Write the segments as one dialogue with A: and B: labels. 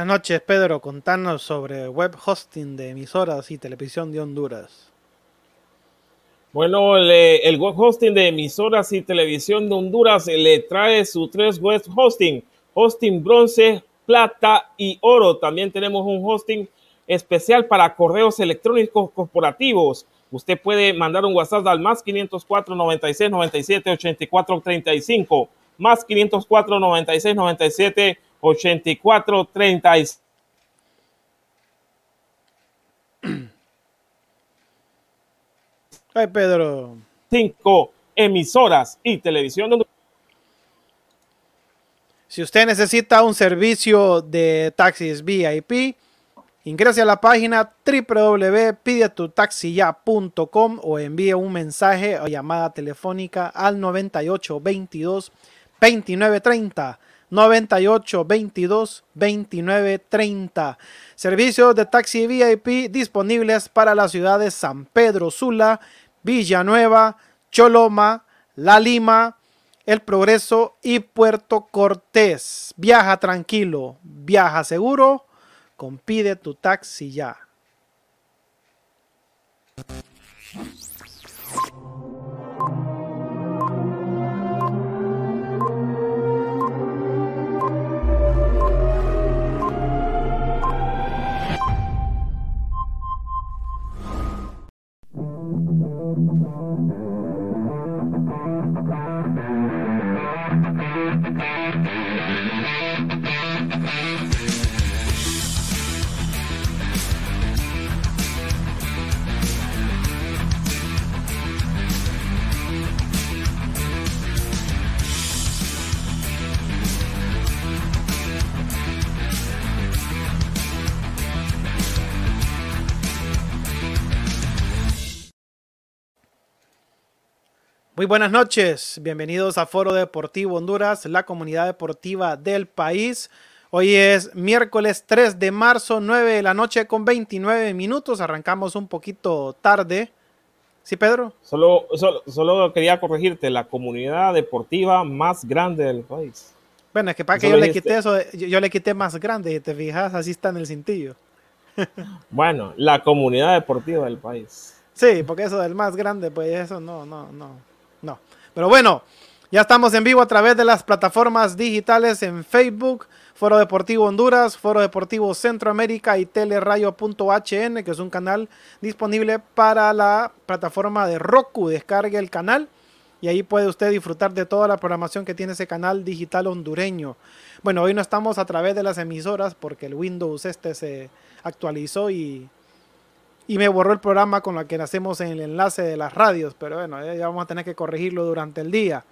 A: Buenas noches, Pedro. Contanos sobre web hosting de emisoras y televisión de Honduras.
B: Bueno, el, web hosting de emisoras y televisión de Honduras le trae su tres web hosting, hosting bronce, plata y oro. También tenemos un hosting especial para correos electrónicos corporativos. Usted puede mandar un WhatsApp al más 504 96 97 84 35, más 504 96 97 84 36.
A: Ay, Pedro.
B: Cinco emisoras y televisión.
A: Si usted necesita un servicio de taxis VIP, ingrese a la página www.pidetutaxiya.com o envíe un mensaje o llamada telefónica al 98 22 29 30 98 22 29 30. Servicios de taxi VIP disponibles para las ciudades San Pedro Sula, Villanueva, Choloma, La Lima, El Progreso y Puerto Cortés. Viaja tranquilo, viaja seguro, compide tu taxi ya. Muy buenas noches, bienvenidos a Foro Deportivo Honduras, la comunidad deportiva del país. Hoy es miércoles 3 de marzo, 9 de la noche con 29 minutos. Arrancamos un poquito tarde. ¿Sí, Pedro?
B: Solo, solo, quería corregirte, la comunidad deportiva más grande del país.
A: Bueno, es que para que yo le quité eso, yo, le quité más grande, te fijas, así está en el cintillo.
B: bueno, la comunidad deportiva del país.
A: Sí, porque eso del más grande, pues eso no, no, no. No. Pero bueno, Ya estamos en vivo a través de las plataformas digitales en Facebook, Foro Deportivo Honduras, Foro Deportivo Centroamérica y telerayo.hn, que es un canal disponible para la plataforma de Roku. Descargue el canal y ahí puede usted disfrutar de toda la programación que tiene ese canal digital hondureño. Bueno, hoy no estamos a través de las emisoras porque el Windows este se actualizó y, y me borró el programa con el que hacemos en el enlace de las radios, pero bueno, ya vamos a tener que corregirlo durante el día.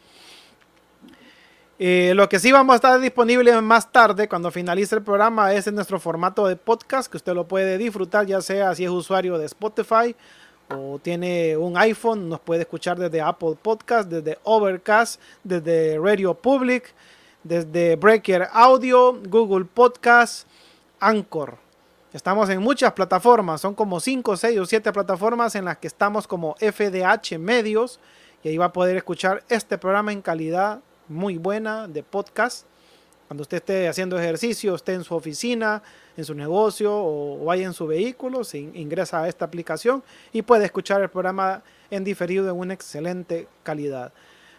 A: Eh, lo que sí vamos a estar disponible más tarde, cuando finalice el programa, es en nuestro formato de podcast, que usted lo puede disfrutar, ya sea si es usuario de Spotify o tiene un iPhone, nos puede escuchar desde Apple Podcast, desde Overcast, desde Radio Public, desde Breaker Audio, Google Podcast, Anchor. Estamos en muchas plataformas, son como 5, 6 o 7 plataformas en las que estamos como FDH Medios y ahí va a poder escuchar este programa en calidad muy buena de podcast. Cuando usted esté haciendo ejercicio, esté en su oficina, en su negocio o vaya en su vehículo, se ingresa a esta aplicación y puede escuchar el programa en diferido en una excelente calidad.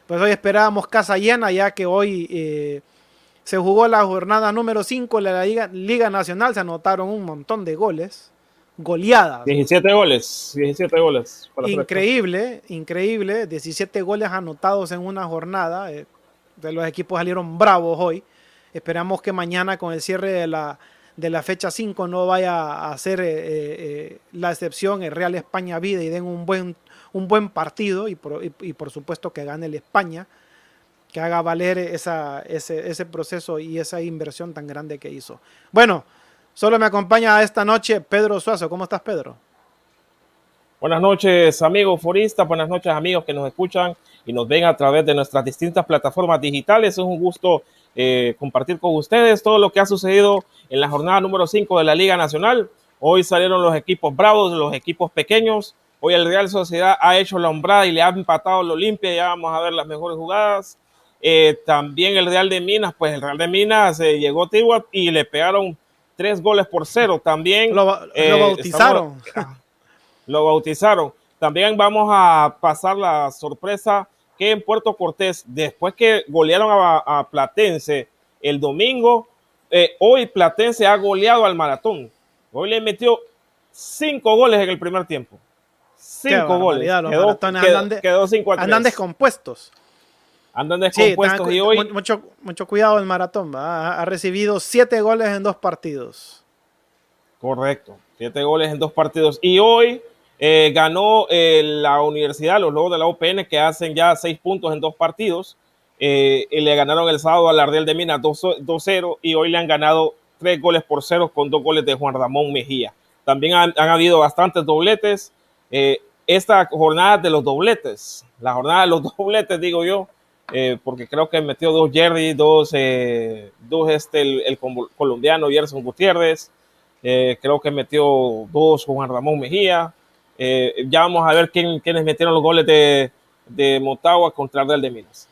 A: Pues hoy esperábamos casa llena ya que hoy eh, se jugó la jornada número 5 de la Liga, Liga Nacional, se anotaron un montón de goles goleadas.
B: 17 goles, 17 goles.
A: Increíble, increíble, 17 goles anotados en una jornada. Eh, de los equipos salieron bravos hoy. Esperamos que mañana con el cierre de la, de la fecha 5 no vaya a ser eh, eh, la excepción el Real España Vida y den un buen, un buen partido y por, y, por, supuesto que gane el España, que haga valer ese, ese, proceso y esa inversión tan grande que hizo. Bueno, solo me acompaña esta noche Pedro Suazo. ¿Cómo estás, Pedro?
B: Buenas noches, amigos foristas. Buenas noches, amigos que nos escuchan y nos ven a través de nuestras distintas plataformas digitales. Es un gusto eh, compartir con ustedes todo lo que ha sucedido en la jornada número 5 de la Liga Nacional. Hoy salieron los equipos bravos, los equipos pequeños. Hoy el Real Sociedad ha hecho la hombrada y le ha empatado al Olimpia. Ya vamos a ver las mejores jugadas. Eh, también el Real de Minas, pues el Real de Minas eh, llegó a y le pegaron tres goles por cero. También
A: lo, bautizaron.
B: lo bautizaron. También vamos a pasar la sorpresa que en Puerto Cortés, después que golearon a, Platense el domingo, eh, hoy Platense ha goleado al maratón. Hoy le metió cinco goles en el primer tiempo. Cinco goles.
A: Quedó, andan, quedó, cinco andan descompuestos.
B: Andan descompuestos y hoy.
A: Mucho, mucho cuidado el maratón. Ha recibido siete goles en dos partidos.
B: Correcto. Siete goles en dos partidos. Y hoy eh, ganó eh, la universidad, los Lobos de la UPN, que hacen ya seis puntos en dos partidos. Eh, y le ganaron el sábado al Ardel de Minas 2-0 y hoy le han ganado tres goles por cero con dos goles de Juan Ramón Mejía. También han, habido bastantes dobletes. esta jornada de los dobletes, la jornada de los dobletes, digo yo, porque creo que metió dos Jerry, dos, dos este, el, el colombiano Gerson Gutiérrez, creo que metió dos Juan Ramón Mejía, eh, ya vamos a ver quién, quiénes metieron los goles de, de Motagua contra el de Minas.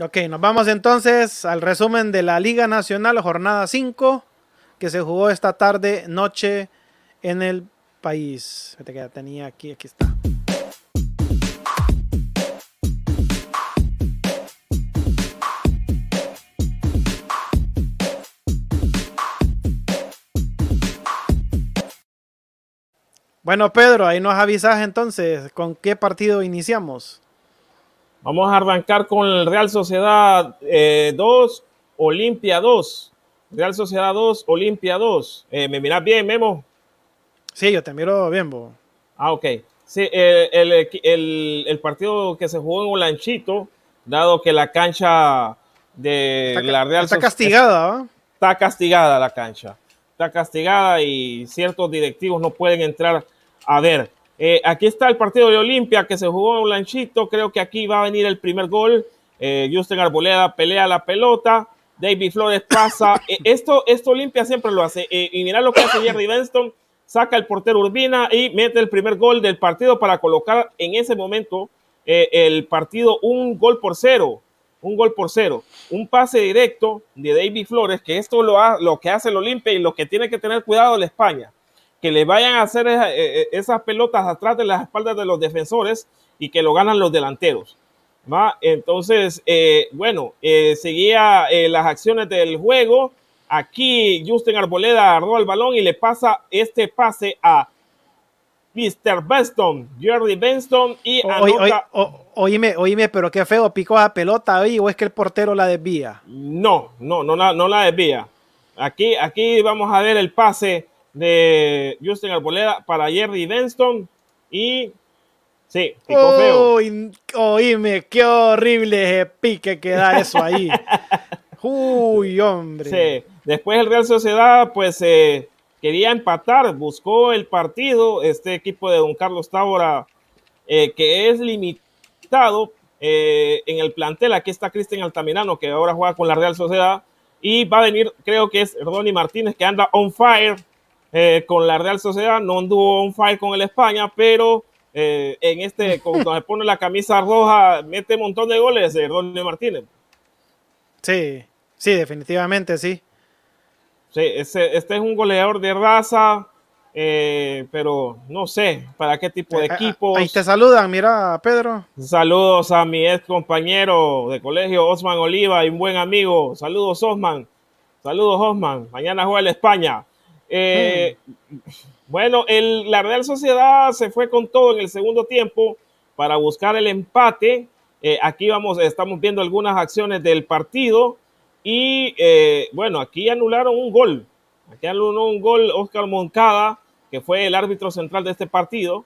A: Ok, nos vamos entonces al resumen de la Liga Nacional, jornada 5, que se jugó esta tarde, noche en el país. Tenía aquí, aquí está. Bueno, Pedro, ahí nos avisas entonces con qué partido iniciamos.
B: Vamos a arrancar con el Real Sociedad 2, eh, Olimpia 2. Real Sociedad 2, Olimpia 2. Eh, ¿Me miras bien, Memo?
A: Sí, yo te miro bien, Bo.
B: Ah, ok. Sí, el, partido que se jugó en Olanchito, dado que la cancha de la Real
A: Está castigada,
B: Está castigada la cancha. Está castigada y ciertos directivos no pueden entrar a ver, eh, aquí está el partido de Olimpia que se jugó en Lanchito. Creo que aquí va a venir el primer gol. Eh, Justin Arboleda pelea la pelota. David Flores pasa. Eh, esto, esto Olimpia siempre lo hace. Y mira lo que hace Jerry Benston. Saca el portero Urbina y mete el primer gol del partido para colocar en ese momento el partido un gol por cero. Un gol por cero. Un pase directo de David Flores, que esto lo, lo que hace el Olimpia y lo que tiene que tener cuidado la España que le vayan a hacer eh, eh, esas pelotas atrás de las espaldas de los defensores y que lo ganan los delanteros. ¿va? Entonces, eh, bueno, eh, seguía eh, las acciones del juego. Aquí Justin Arboleda agarró el balón y le pasa este pase a Mr. Benston, Jerry Benston y
A: anota... oíme, oíme, pero qué feo, picó la pelota ahí o es que el portero la desvía.
B: No, no, no la, no la desvía. Aquí, aquí vamos a ver el pase de Justin Arboleda para Jerry Benston y sí,
A: picó feo. Oíme, qué horrible pique que da eso ahí. Uy, hombre.
B: Sí. Después el Real Sociedad, pues eh, quería empatar, buscó el partido. Este equipo de Don Carlos Tábora, eh, que es limitado eh, en el plantel. Aquí está Cristian Altamirano, que ahora juega con la Real Sociedad. Y va a venir, creo que es Ronnie Martínez, que anda on fire con la Real Sociedad. No anduvo on fire con el España, pero en este, cuando se pone la camisa roja, mete un montón de goles Ronnie Martínez.
A: Sí, sí, definitivamente sí.
B: Sí, este es un goleador de raza, eh, pero no sé para qué tipo de eh, equipos.
A: Ahí te saludan, mira, Pedro.
B: Saludos a mi ex compañero de colegio, Osman Oliva, y un buen amigo. Saludos, Osman. Saludos, Osman. Mañana juega el España. Eh. Bueno, el, la Real Sociedad se fue con todo en el segundo tiempo para buscar el empate. aquí vamos, estamos viendo algunas acciones del partido. Y eh, bueno, aquí anularon un gol. Aquí anuló un gol Oscar Moncada, que fue el árbitro central de este partido.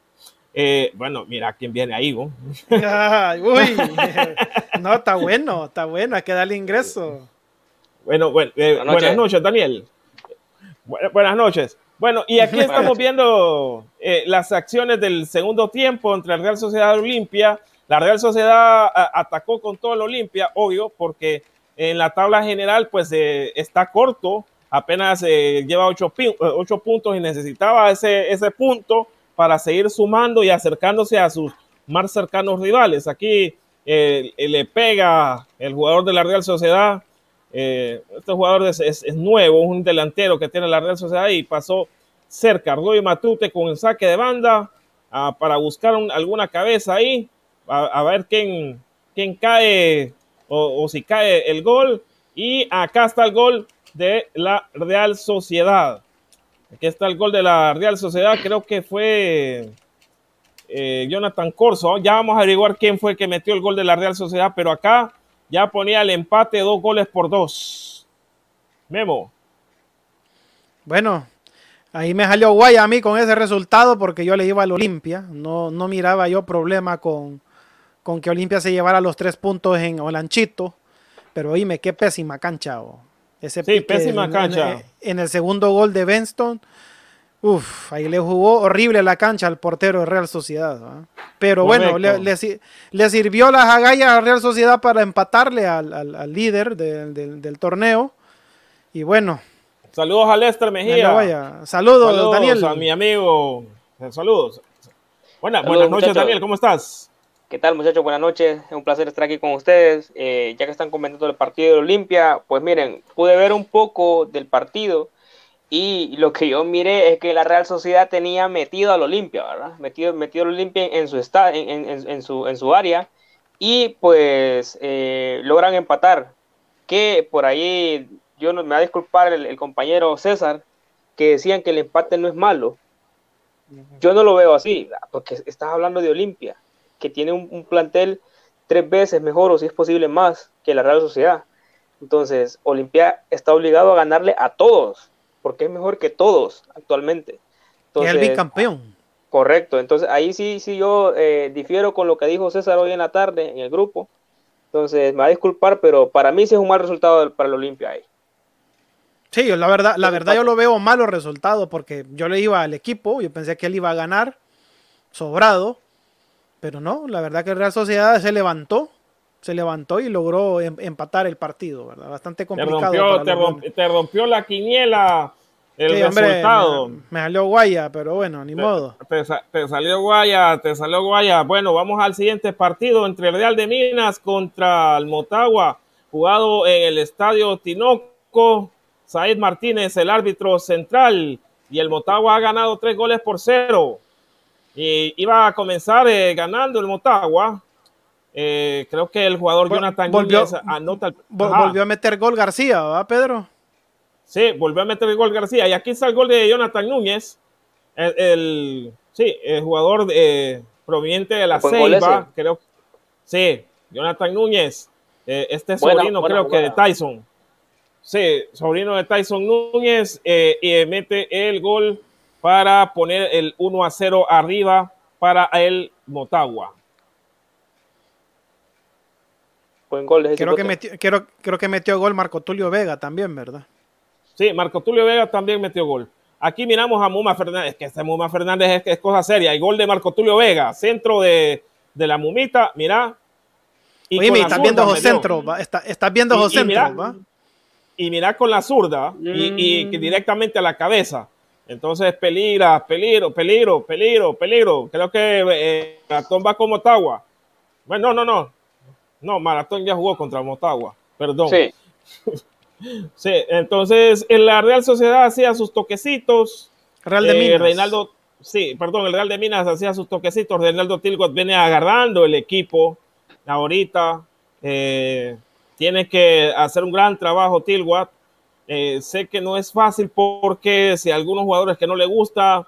B: Eh, bueno, mira quién viene ahí, ¿no?
A: uy, no, está bueno, está bueno, hay que darle ingreso.
B: Bueno, bueno eh, buenas, noches. Daniel. Buenas noches. Bueno, y aquí estamos viendo las acciones del segundo tiempo entre la Real Sociedad y Olimpia. La Real Sociedad atacó con todo el Olimpia, obvio, porque en la tabla general, pues eh, está corto, apenas eh, lleva ocho, ocho, puntos y necesitaba ese, ese punto para seguir sumando y acercándose a sus más cercanos rivales. Aquí eh, le pega el jugador de la Real Sociedad. Este jugador es, es, nuevo, un delantero que tiene la Real Sociedad y pasó cerca. Ardoy Matute con el saque de banda ah, para buscar alguna cabeza ahí, a, ver quién, quién cae o, si cae el gol. Y acá está el gol de la Real Sociedad. Aquí está el gol de la Real Sociedad. Creo que fue eh, Jonathan Corso. Ya vamos a averiguar quién fue que metió el gol de la Real Sociedad. Pero acá ya ponía el empate dos goles por dos. Memo.
A: Bueno, ahí me salió guay a mí con ese resultado porque yo le iba al Olimpia. No, no miraba yo problema con, con que Olimpia se llevara los tres puntos en Olanchito. Pero oíme, qué pésima cancha.
B: Ese sí, pésima cancha.
A: En, el segundo gol de Benston, uff, ahí le jugó horrible la cancha al portero de Real Sociedad. Pero bueno, le, sirvió las agallas a Real Sociedad para empatarle al, líder del torneo. Y bueno.
B: Saludos a Lester Mejía.
A: Saludos, Daniel.
B: A mi amigo. Saludos. buenas noches, Daniel. ¿Cómo estás?
C: ¿Qué tal muchachos? Buenas noches, es un placer estar aquí con ustedes. Eh, ya que están comentando el partido de Olimpia, pues miren, pude ver un poco del partido y lo que yo miré es que la Real Sociedad tenía metido al Olimpia, ¿verdad? Metido, metido al Olimpia en su, en, en, su, en su área y pues eh, logran empatar. Que por ahí, yo no, me va a disculpar el, el compañero César, que decían que el empate no es malo. Yo no lo veo así, porque estás hablando de Olimpia que tiene un, plantel tres veces mejor o si es posible más que la Real Sociedad. Entonces, Olimpia está obligado a ganarle a todos, porque es mejor que todos actualmente.
A: es el bicampeón.
C: Correcto, entonces ahí sí, sí yo eh, difiero con lo que dijo César hoy en la tarde en el grupo. Entonces, me va a disculpar, pero para mí sí es un mal resultado para el Olimpia ahí.
A: Sí, la verdad, la verdad yo lo veo malo resultado porque yo le iba al equipo, yo pensé que él iba a ganar sobrado, pero no, la verdad que el Real Sociedad se levantó, se levantó y logró em, empatar el partido, ¿verdad? Bastante complicado.
B: Te rompió, la quiniela el resultado.
A: Me, salió guaya, pero bueno, ni modo.
B: Te, salió guaya, te salió guaya. Bueno, vamos al siguiente partido entre el Real de Minas contra el Motagua, jugado en el estadio Tinoco. Said Martínez, el árbitro central, y el Motagua ha ganado tres goles por cero. Y iba a comenzar eh, ganando el Motagua. Eh, creo que el jugador Jonathan
A: volvió,
B: Núñez anota.
A: volvió a meter gol García, ¿verdad, Pedro?
B: Sí, volvió a meter el gol García. Y aquí está el gol de Jonathan Núñez. El, sí, el jugador de, proveniente de la Ceiba. Creo, sí, Jonathan Núñez. Eh, este sobrino, creo que de Tyson. Sí, sobrino de Tyson Núñez. Eh, y mete el gol para poner el 1 a 0 arriba para el Motagua.
C: Buen gol.
A: Creo que, metió, creo, creo que metió gol Marco Tulio Vega también, ¿verdad?
B: Sí, Marco Tulio Vega también metió gol. Aquí miramos a Muma Fernández, que este Muma Fernández es, cosa seria. El gol de Marco Tulio Vega, centro de, la Mumita, mira.
A: Y Oye, estás viendo los centros, estás viendo los centros, ¿va?
B: Y mira con la zurda y, mm. directamente a la cabeza. Entonces, peligra, peligro, peligro, peligro, peligro. Creo que eh, va con Motagua. Bueno, no, no, no. No, Maratón ya jugó contra Motagua. Perdón. Sí. Sí, entonces en la Real Sociedad hacía sus toquecitos.
A: Real de eh, Minas.
B: Reinaldo, sí, perdón, el Real de Minas hacía sus toquecitos. Reinaldo Tilgot viene agarrando el equipo ahorita. Eh, tiene que hacer un gran trabajo Tilgot. Eh, sé que no es fácil porque si a algunos jugadores que no le gusta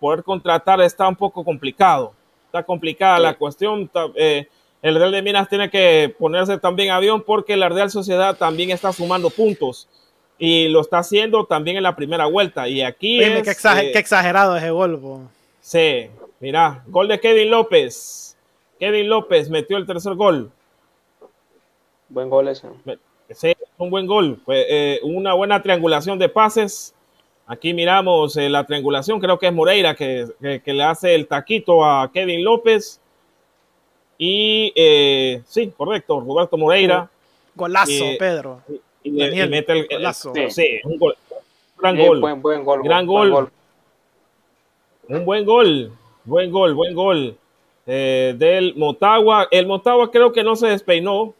B: poder contratar está un poco complicado. Está complicada la cuestión el Real de Minas tiene que ponerse también avión porque la Real Sociedad también está sumando puntos y lo está haciendo también en la primera vuelta. Y aquí
A: es, qué, exagerado ese gol.
B: Sí, mira, gol de Kevin López. Kevin López metió el tercer gol.
C: Buen gol ese.
B: Sí, un buen gol. Eh, una buena triangulación de pases. Aquí miramos eh, la triangulación, creo que es Moreira que, que, le hace el taquito a Kevin López y eh, sí, correcto, Roberto Moreira.
A: Golazo, eh, Pedro.
B: Y, mete el golazo.
C: sí,
B: un gol. Gran gol.
C: Buen, buen gol.
B: Gran gol. Un buen gol. Buen gol, buen gol. Eh, del Motagua. El Motagua creo que no se despeinó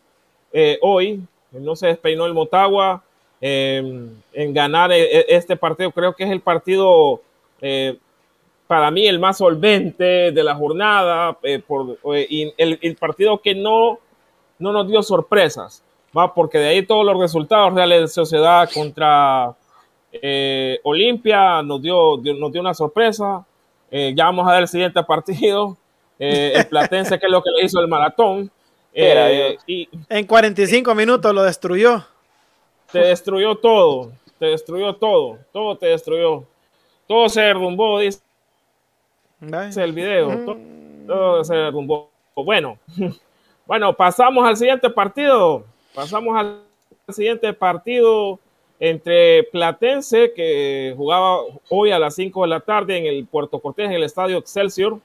B: hoy. No se despeinó el Motagua en ganar este partido. Creo que es el partido para mí el más solvente de la jornada, eh, por, eh, el, partido que no, no nos dio sorpresas, ¿va? porque de ahí todos los resultados reales de Sociedad contra eh, Olimpia nos dio, nos dio una sorpresa. ya vamos a ver el siguiente partido, el Platense, que es lo que le hizo el maratón.
A: y, en 45 minutos lo destruyó.
B: Te destruyó todo, te destruyó todo, todo te destruyó. Todo se derrumbó, dice el video. Mm. Todo, se Bueno, bueno, pasamos al siguiente partido. Pasamos al siguiente partido entre Platense, que jugaba hoy a las 5 de la tarde en el Puerto Cortés, en el estadio Excelsior,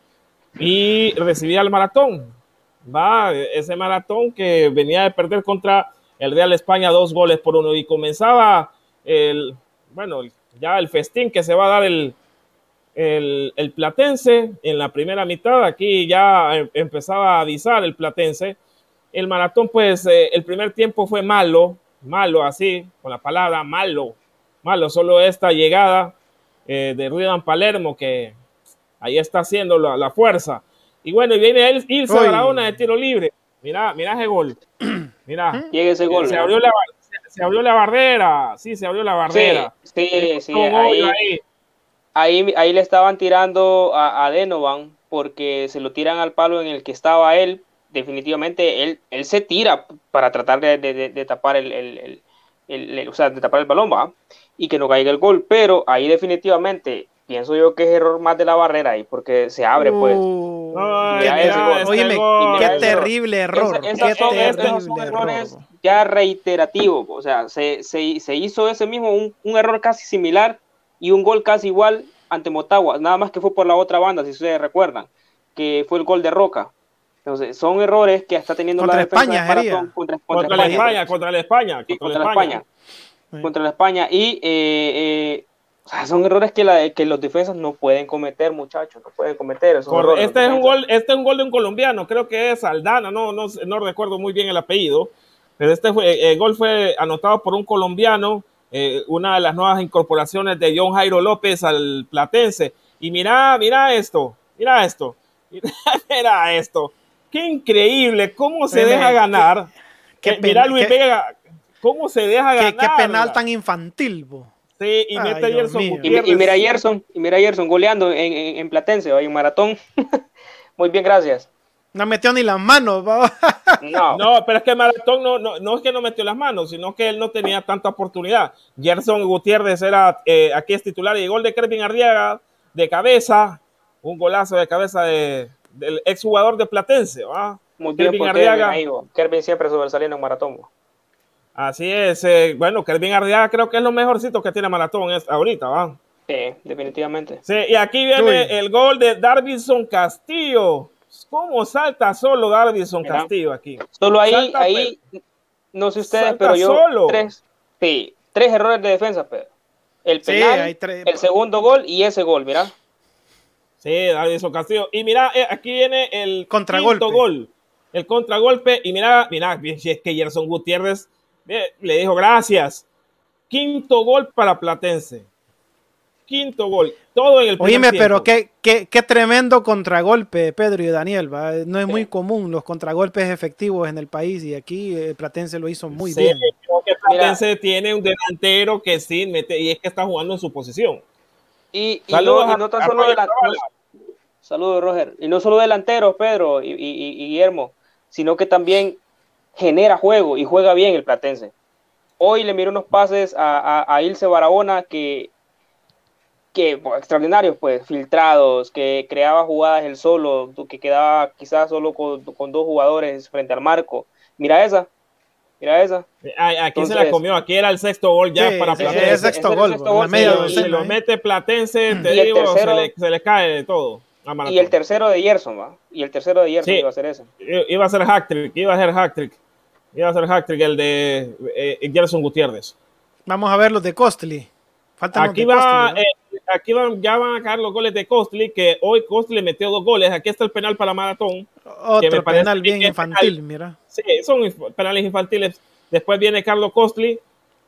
B: y recibía el maratón. Va, ese maratón que venía de perder contra el Real España dos goles por uno y comenzaba el, bueno, ya el festín que se va a dar el, el, Platense en la primera mitad, aquí ya em, empezaba a avisar el Platense. El maratón, pues eh, el primer tiempo fue malo, malo así, con la palabra malo, malo, solo esta llegada eh, de Ruidan Palermo que ahí está haciendo la, fuerza. Y bueno, y viene él, Ilse Barahona de tiro libre. Mira, mira ese gol. Mira.
C: Llega ese gol.
B: Se abrió, la, se, abrió la barrera. Sí, se abrió la barrera.
C: Sí, sí, ahí, ahí, ahí le estaban tirando a, Denovan porque se lo tiran al palo en el que estaba él. Definitivamente él, él se tira para tratar de, tapar el, el, o sea, de tapar el balón, ¿va? Y que no caiga el gol. Pero ahí definitivamente pienso yo que es error más de la barrera ahí, porque se abre, pues.
A: Uh, qué terrible error. qué terrible error.
C: ya reiterativo, o sea, se, se, se hizo ese mismo, un, un, error casi similar y un gol casi igual ante Motagua, nada más que fue por la otra banda, si ustedes recuerdan, que fue el gol de Roca. Entonces, son errores que está teniendo
A: la
C: defensa
A: España,
B: contra, contra, contra, la España, contra la España,
C: contra, la España, contra la España. Y eh, eh, son errores que, la, que los defensas no pueden cometer, muchachos, no pueden cometer.
B: este, es un gol, este es un gol de un colombiano, creo que es Aldana, no, no, no recuerdo muy bien el apellido, pero este fue, el gol fue anotado por un colombiano eh, una de las nuevas incorporaciones de John Jairo López al Platense. Y mira, mira esto, mira esto, mira esto. qué increíble, cómo se deja ganar.
A: Qué,
B: Eh, mira Luis Vega, cómo se deja
A: qué,
B: ganar.
A: qué penal tan infantil, bo.
B: Sí, y
A: Ay,
B: mete a Gerson
C: y mira a Gerson, y mira a Gerson goleando en, en, en Platense, hay un maratón. Muy bien, gracias.
A: No metió ni las manos.
C: No,
B: No, pero es que Maratón no, no, no es que no metió las manos, sino que él no tenía tanta oportunidad. Gerson Gutiérrez era, eh, aquí es titular y el gol de Kervin Arriaga de cabeza, un golazo de cabeza de, del exjugador de Platense. ¿va?
C: muy bien
B: Kervin Arriaga.
C: Kervin siempre sobresaliendo en maratón.
B: Así es, eh, bueno, Kervin Arriaga creo que es lo mejorcito que tiene Maratón es, ahorita, ¿va?
C: Sí, definitivamente.
B: Sí, y aquí viene
A: Uy.
B: el gol de Darvinson Castillo. ¿Cómo salta solo
C: Mira.
B: Castillo aquí?
C: Solo ahí,
B: Salta,
C: ahí, no sé ustedes,
B: salta
C: pero yo
B: solo.
C: tres, sí, tres errores de defensa, pero el
A: Sí,
C: penal,
A: hay tres.
C: el segundo gol y ese gol, mira.
B: Sí, Davidson Castillo. Y mira, eh, aquí viene el
A: Contragolpe.
B: quinto gol. El contragolpe. Y mira, mira, si es que Gerson Gutiérrez eh, le dijo gracias. Quinto gol para Platense. Quinto gol. Todo en el primer
A: Oíme,
B: tiempo.
A: pero qué, qué, qué tremendo contragolpe, Pedro y Daniel. ¿va? No es muy común los contragolpes efectivos en el país y aquí eh, Platense lo hizo muy
B: Sí,
A: bien.
B: creo que Platense tiene un delantero que sí mete y es que está jugando en su posición.
C: Y, y
B: Saludos
C: no, y
B: a-
C: no tan
B: a
C: solo
B: Roger
C: delan-
B: Zavala.
C: no- saludos, Roger. Y no solo delanteros, Pedro y, y- y- y Guillermo, sino que también genera juego y juega bien el Platense. Hoy le miré unos pases a, a, a Ilse Barahona que, que bueno, extraordinarios, pues, filtrados, que creaba jugadas él solo, que quedaba quizás solo con, con dos jugadores frente al marco. Mira esa, mira esa.
B: Ay, Aquí se la comió. Aquí era el sexto gol ya
A: Sí,
B: para
A: sí,
B: Platense.
A: sexto
C: el
A: gol,
C: sexto gol,
A: media
B: Si
A: docena,
B: lo
A: ¿eh?
B: mete Platense, te
C: Y el
B: digo,
C: tercero-
B: se, le, se le cae de todo.
C: Y el tercero de Gerson, ¿va? Y el tercero de Gerson
B: Sí.
C: iba a ser ese.
B: iba a ser hack trick, iba a ser hack trick. Iba a ser hack trick el de eh, Gerson Gutiérrez.
A: Vamos a ver los de Costly. Faltan los
B: Aquí
A: de
B: va,
A: Costly, ¿no?
B: eh, aquí van, ya van a caer los goles de Costly, que hoy Costly metió dos goles. Aquí está el penal para Maratón. que me
A: Otro penal bien infantil, mira.
B: Sí, son penales infantiles. Después viene Carlos Costly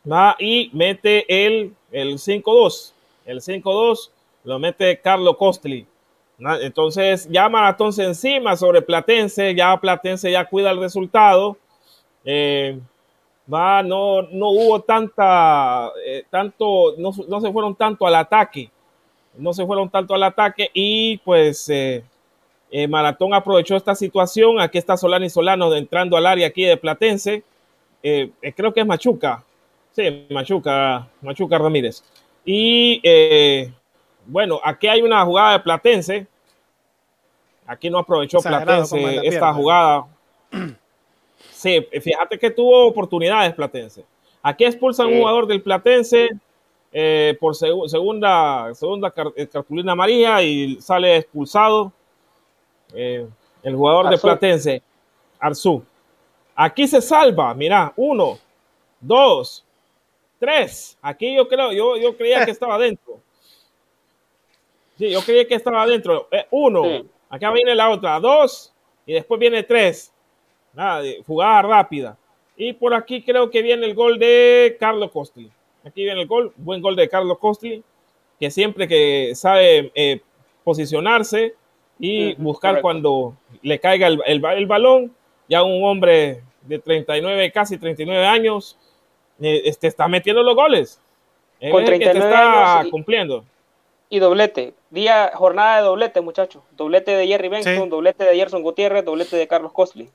B: va y mete el, el 5-2. El 5-2 lo mete Carlos Costly. Entonces ya Maratón se encima sobre Platense, ya Platense ya cuida el resultado. Eh, no, no hubo tanta, eh, tanto, no, no se fueron tanto al ataque. No se fueron tanto al ataque y pues eh, eh, Maratón aprovechó esta situación. Aquí está Solani Solano entrando al área aquí de Platense. Creo que es Machuca. Sí, Machuca, Machuca Ramírez. Y bueno, aquí hay una jugada de Platense. Aquí no aprovechó
A: Exagerado
B: Platense
A: la
B: esta jugada. Sí, fíjate que tuvo oportunidades Platense. Aquí expulsan un
C: Sí.
B: jugador del Platense eh, por segu- segunda, segunda eh, cartulina amarilla y sale expulsado eh, el jugador de
C: Arzú.
B: Platense, Arzú. Aquí se salva, mira, uno, dos, tres. Aquí yo creo, yo, yo creía que estaba adentro. Sí, yo creía que estaba adentro. Eh, uno,
C: Sí.
B: acá viene la otra, dos, y después viene tres. Nada, de jugada rápida. Y por aquí creo que viene el gol de Carlos Costli. Aquí viene el gol, buen gol de Carlos Costli, que siempre que sabe eh, posicionarse y buscar
C: correcto.
B: cuando le caiga el, el ba- el balón, ya un hombre de 39, casi 39 años, eh, este, está metiendo los goles. Él
C: Con
B: que te
C: 39
B: está
C: años y-
B: cumpliendo.
C: Y doblete. Día, jornada de doblete, muchachos. Doblete de Jerry Benson,
A: Sí.
C: doblete de Gerson Gutiérrez, doblete de Carlos Costly.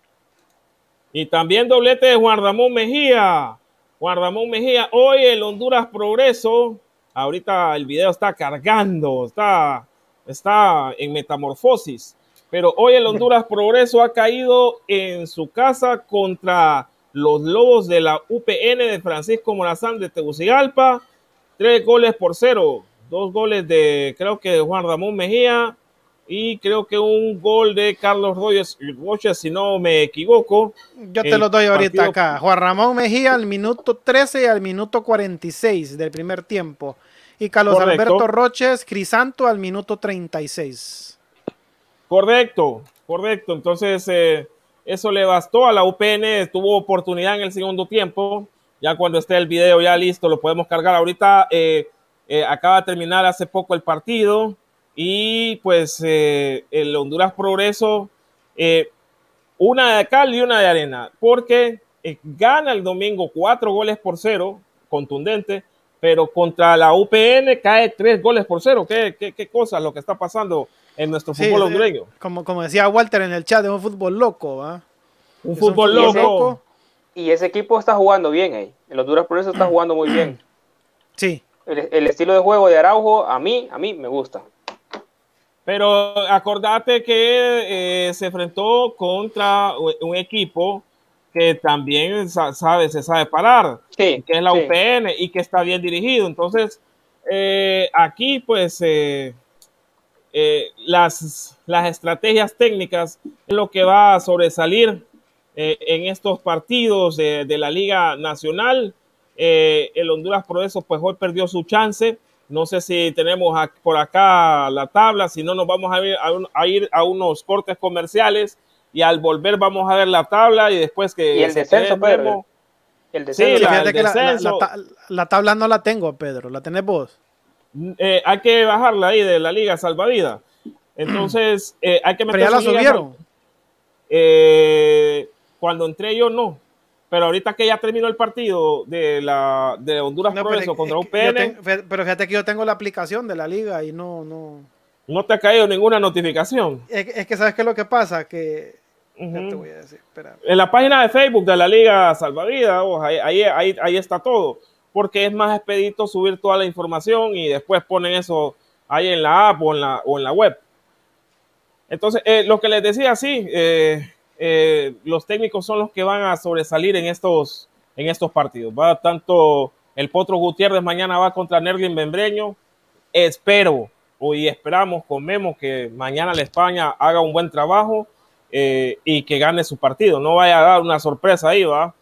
B: Y también doblete de Juan Ramón Mejía. Juan Ramón Mejía, hoy el Honduras Progreso. Ahorita el video está cargando, está, está en metamorfosis. Pero hoy el Honduras Progreso ha caído en su casa contra los Lobos de la UPN de Francisco Morazán de Tegucigalpa. Tres goles por cero. Dos goles de, creo que de Juan Ramón Mejía. Y creo que un gol de Carlos Royes Rocha, si no me equivoco.
A: Yo te lo doy ahorita
B: partido-
A: acá. Juan Ramón Mejía al minuto 13 y al minuto 46 del primer tiempo. Y Carlos
B: Correcto.
A: Alberto Roches Crisanto al minuto 36.
B: Correcto, correcto. Entonces, eh, eso le bastó a la UPN. Tuvo oportunidad en el segundo tiempo. Ya cuando esté el video ya listo, lo podemos cargar. Ahorita eh, eh, acaba de terminar hace poco el partido. Y pues eh, el Honduras Progreso, eh, una de cal y una de arena, porque eh, gana el domingo cuatro goles por cero, contundente, pero contra la UPN cae tres goles por cero. ¿Qué, qué, qué cosa lo que está pasando en nuestro
A: Sí,
B: fútbol hondureño?
A: Como, como decía Walter en el chat, es un fútbol loco, ¿va?
B: Un
A: es un
B: fútbol loco.
C: Y ese equipo está jugando bien ahí. El Honduras Progreso está jugando muy bien.
A: Sí,
C: El, el estilo de juego de Araujo, a mí, a mí me gusta.
B: Pero acordate que eh, se enfrentó contra un equipo que también sa- sabe, se sabe parar,
C: Sí,
B: que es la
C: sí.
B: UPN y que está bien dirigido. Entonces, eh, aquí pues eh, las, las estrategias técnicas es lo que va a sobresalir en estos partidos de, de la Liga Nacional. El Honduras Progreso pues hoy perdió su chance. No sé si tenemos por acá la tabla, si no nos vamos a ir a, un- a ir a unos cortes comerciales y al volver vamos a ver la tabla y después que
C: Y el
B: se
C: descenso,
B: quede
C: Pedro. El
B: Sí,
C: descenso.
A: Sí,
B: la-
A: fíjate
B: el
A: que la, la- la
B: descenso.
A: ta- la tabla no la tengo, Pedro. ¿La tenés vos?
B: eh, hay que bajarla ahí de la Liga Salvadida. Entonces, eh, hay que
A: Pero ya la subieron.
B: Eh, cuando entré yo, no. Pero ahorita que ya terminó el partido de la de Honduras
A: No,
B: Progreso
A: es-
B: contra UPN,
A: fe- pero fíjate que yo tengo la aplicación de la liga y no, no.
B: no te ha caído ninguna notificación.
A: Es, es que sabes qué es lo que pasa, que ya te voy a decir, espera.
B: En la página de Facebook de la Liga Salvavidas, oh, ahí, ahí, ahí- ahí está todo. Porque es más expedito subir toda la información y después ponen eso ahí en la app o en la, o en la web. Entonces, eh, lo que les decía, sí, eh, eh, los técnicos son los que van a sobresalir en estos, en estos partidos. Va tanto el Potro Gutiérrez mañana va contra Nerlin Membreño. Espero y esperamos con Memo que mañana la España haga un buen trabajo eh, y que gane su partido. No vaya a dar una sorpresa ahí, va.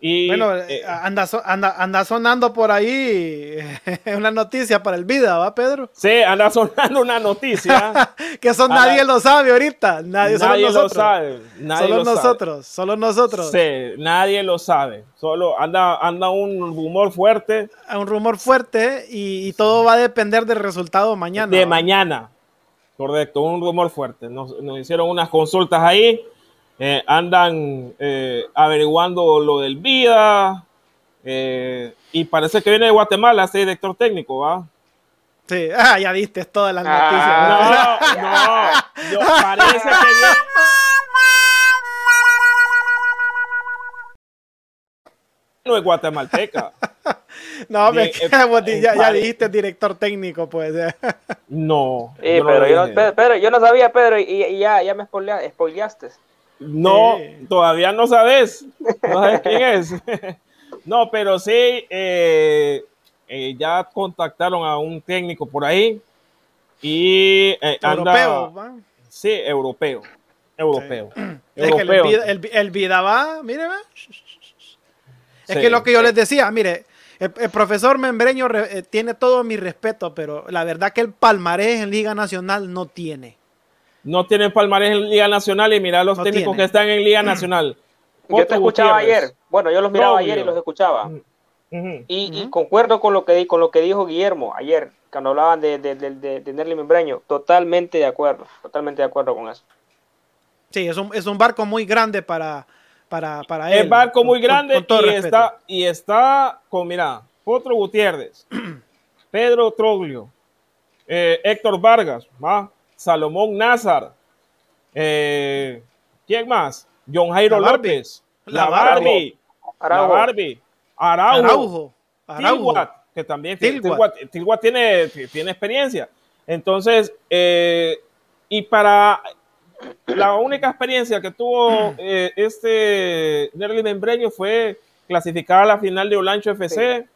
B: Y,
A: Bueno,
B: eh,
A: anda, so- anda, anda sonando por ahí una noticia para el vida, ¿va, Pedro?
B: sí, anda sonando una noticia.
A: Que eso
B: Anda-
A: nadie lo sabe ahorita. Nadie, solo
B: nadie lo
A: nosotros.
B: sabe. Nadie
A: solo
B: lo sabe.
A: nosotros, solo nosotros.
B: Sí, nadie lo sabe. Solo anda, anda un rumor fuerte
A: Un rumor fuerte y, y todo va a depender del resultado mañana.
B: de
A: ¿va?
B: mañana. Correcto, un rumor fuerte. Nos, nos hicieron unas consultas ahí. Eh, andan eh, averiguando lo del vida. eh, y parece que viene de Guatemala este director técnico, ¿va?
A: Sí, ah, ya viste todas las
C: Ah.
A: noticias.
B: No, no, yo- parece que viene. No es guatemalteca.
A: No, me- di- ya, ya dijiste director técnico, pues.
B: No.
C: Sí,
B: yo no
C: Pedro,
B: lo
C: yo,
B: dije.
C: Pedro, Pedro, yo no sabía, Pedro, y, y ya, ya me spoilea- spoileaste.
B: No,
A: Sí.
B: todavía no sabes. No sabes quién es. No, pero sí, eh, eh, ya contactaron a un técnico por ahí y eh, anda-
A: Europeo.
B: Sí, europeo. Europeo.
A: Es que el,
B: Europeo.
A: el, el vida va, mire, va. Es
B: Sí.
A: que lo que yo les decía, mire, el, el profesor Membreño re- eh, tiene todo mi respeto, pero la verdad que el palmarés en Liga Nacional no tiene.
B: No tienen palmarés en Liga Nacional y mira los
A: No
B: técnicos
A: tiene.
B: que están en Liga Nacional.
C: Yo te escuchaba
B: Gutiérrez.
C: ayer. Bueno, yo los miraba ayer y los escuchaba.
B: Ujú.
C: Y, concuerdo con lo que di- con lo que dijo Guillermo ayer, cuando hablaban de, de, de, de, de Nerly Membreño. Totalmente de acuerdo, totalmente de acuerdo con eso.
A: Sí, es un, es un barco muy grande para, para, para él.
B: El barco muy
A: con- con-
B: grande
A: con
B: y, está, y está con, mira, Potro Gutiérrez, Pedro Troglio, eh, Héctor Vargas, ¿va? Salomón Nazar, eh, ¿quién más? John Jairo
A: La.
B: López,
A: La Barbie.
B: La
C: Araujo.
B: Barbie, Araujo,
A: Araujo. Araujo.
B: Tilguat, que también tiene-
A: Tilguat.
B: Tilguat, Tilguat tiene, tiene experiencia. Entonces, eh, y para la única experiencia que tuvo eh, este Nerly Membreño fue clasificar a la final de Olancho FC.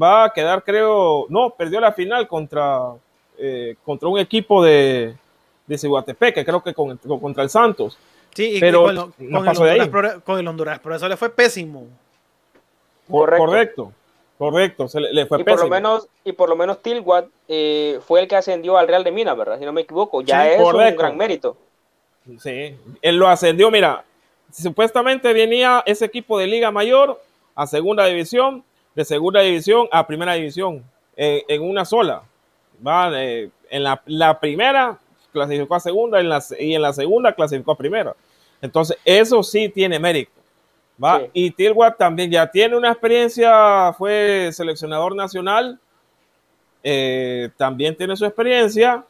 B: Va a quedar, creo, no, perdió la final contra, eh, contra un equipo de, de Ciguatepec, que creo que con- con- contra el Santos.
A: Sí, y
B: Pero
A: con, lo-
B: no
A: con
B: pasó
A: el
B: de
A: Honduras,
B: ahí.
A: Con el Honduras, por eso le fue pésimo.
B: Cor-
C: Correcto.
B: Correcto, correcto, se le, le fue
C: Y por lo
B: pésimo.
C: menos, y por lo menos Tilguat eh, fue el que ascendió al Real de Minas, ¿verdad? Si no me equivoco. Ya
B: Sí,
C: es un gran mérito.
B: Sí, él lo ascendió, mira, supuestamente venía ese equipo de Liga Mayor a segunda división, de segunda división a primera división, eh, en una sola. Va, eh, en la, la primera clasificó a segunda en la, y en la segunda clasificó a primera. Entonces, eso sí tiene mérito. ¿va? Y Tilwat también ya tiene una experiencia, fue seleccionador nacional, eh, también tiene su experiencia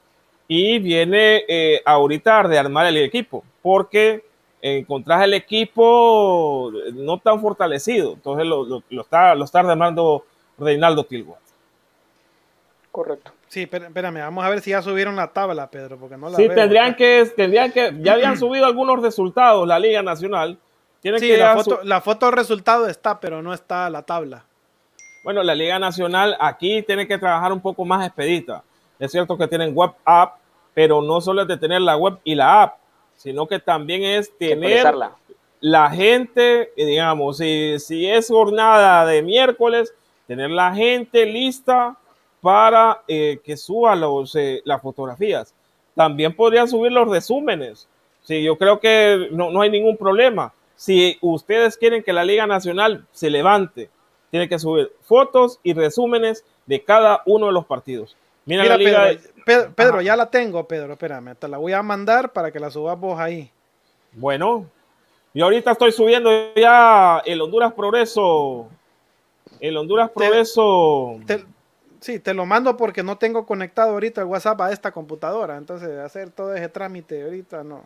B: y viene eh, ahorita a rearmar el equipo, porque encontrás el equipo no tan fortalecido, entonces lo, lo, está, lo está rearmando Reinaldo Tilwat.
C: Correcto.
A: Sí, espérame, vamos a ver si ya subieron la tabla, Pedro, porque no la
B: Sí, tendrían que, tendrían que, ya habían subido algunos resultados la Liga Nacional.
A: Tienen sí, que la, foto, la foto resultado está, pero no está la tabla.
B: Bueno, la Liga Nacional aquí tiene que trabajar un poco más expedita. Es cierto que tienen web app, pero no solo es de tener la web y la app, sino que también es tener la gente, digamos, si, si es jornada de miércoles, tener la gente lista para eh, que suba los, eh, las fotografías. También podrían subir los resúmenes. Sí, yo creo que no, hay ningún problema. Si ustedes quieren que la Liga Nacional se levante, tiene que subir fotos y resúmenes de cada uno de los partidos.
A: Mira, la Liga Pedro, Pedro, ya la tengo, Pedro, espérame, te la voy a mandar para que la subas vos ahí.
B: Bueno, y ahorita estoy subiendo ya el Honduras Progreso. El Honduras Progreso.
A: Sí, te lo mando porque no tengo conectado ahorita el WhatsApp a esta computadora. Entonces, hacer todo ese trámite ahorita no.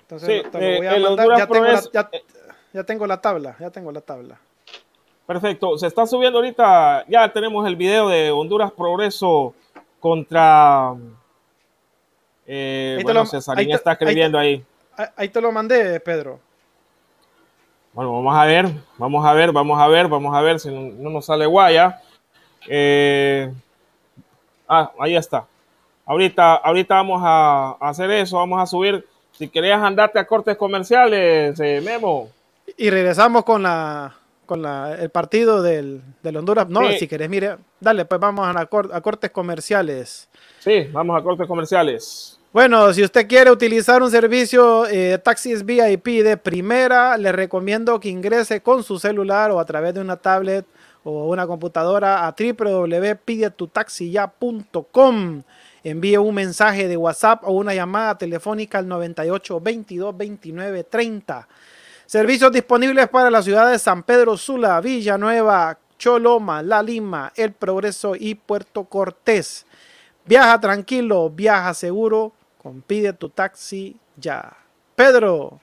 A: Entonces, te lo voy a eh, mandar. Ya tengo, la, ya, tengo, la, tabla, ya tengo la tabla.
B: Perfecto, se está subiendo ahorita, ya tenemos el video de Honduras Progreso contra... Eh, bueno, Cesarín está escribiendo ahí,
A: ahí. te lo mandé, Pedro.
B: Bueno, vamos a ver, vamos a ver, vamos a ver, vamos a ver si no nos sale guaya. Eh, ah, ahí está. Ahorita, ahorita vamos a, hacer eso, vamos a subir. Si querías andarte a cortes comerciales, eh, Memo.
A: Y regresamos con la con la, el partido del, Honduras. No, si querés, mire, dale, pues vamos a, a cortes comerciales.
B: Sí, vamos a cortes comerciales.
A: Bueno, si usted quiere utilizar un servicio eh, taxis VIP de primera, le recomiendo que ingrese con su celular o a través de una tablet o una computadora a www.pidetutaxiya.com. Envíe un mensaje de WhatsApp o una llamada telefónica al 98 22 29 30. Servicios disponibles para las ciudades de San Pedro Sula, Villanueva, Choloma, La Lima, El Progreso y Puerto Cortés. Viaja tranquilo, viaja seguro con Pide tu taxi ya. Pedro.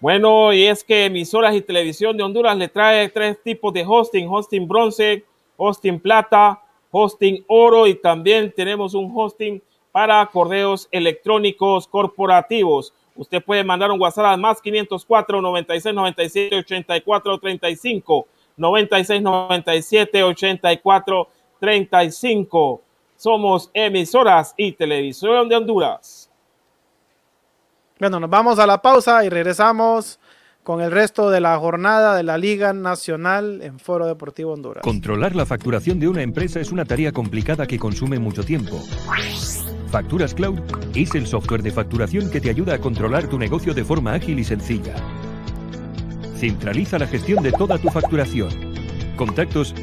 B: Bueno, y es que emisoras y televisión de Honduras le trae tres tipos de hosting, hosting bronce, hosting plata, hosting oro y también tenemos un hosting para correos electrónicos corporativos. Usted puede mandar un WhatsApp al más 504 96 97 84 35 96 97 84 35. Somos emisoras y televisión de Honduras.
A: Bueno, nos vamos a la pausa y regresamos con el resto de la jornada de la Liga Nacional en Foro Deportivo Honduras.
D: Controlar la facturación de una empresa es una tarea complicada que consume mucho tiempo. Facturas Cloud es el software de facturación que te ayuda a controlar tu negocio de forma ágil y sencilla. Centraliza la gestión de toda tu facturación, contactos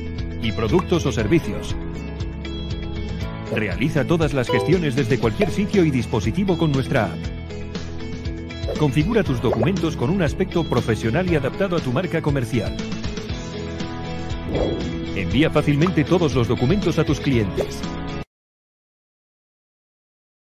D: y productos o servicios. Realiza todas las gestiones desde cualquier sitio y dispositivo con nuestra app. Configura tus documentos con un aspecto profesional y adaptado a tu marca comercial. Envía fácilmente todos los documentos a tus clientes.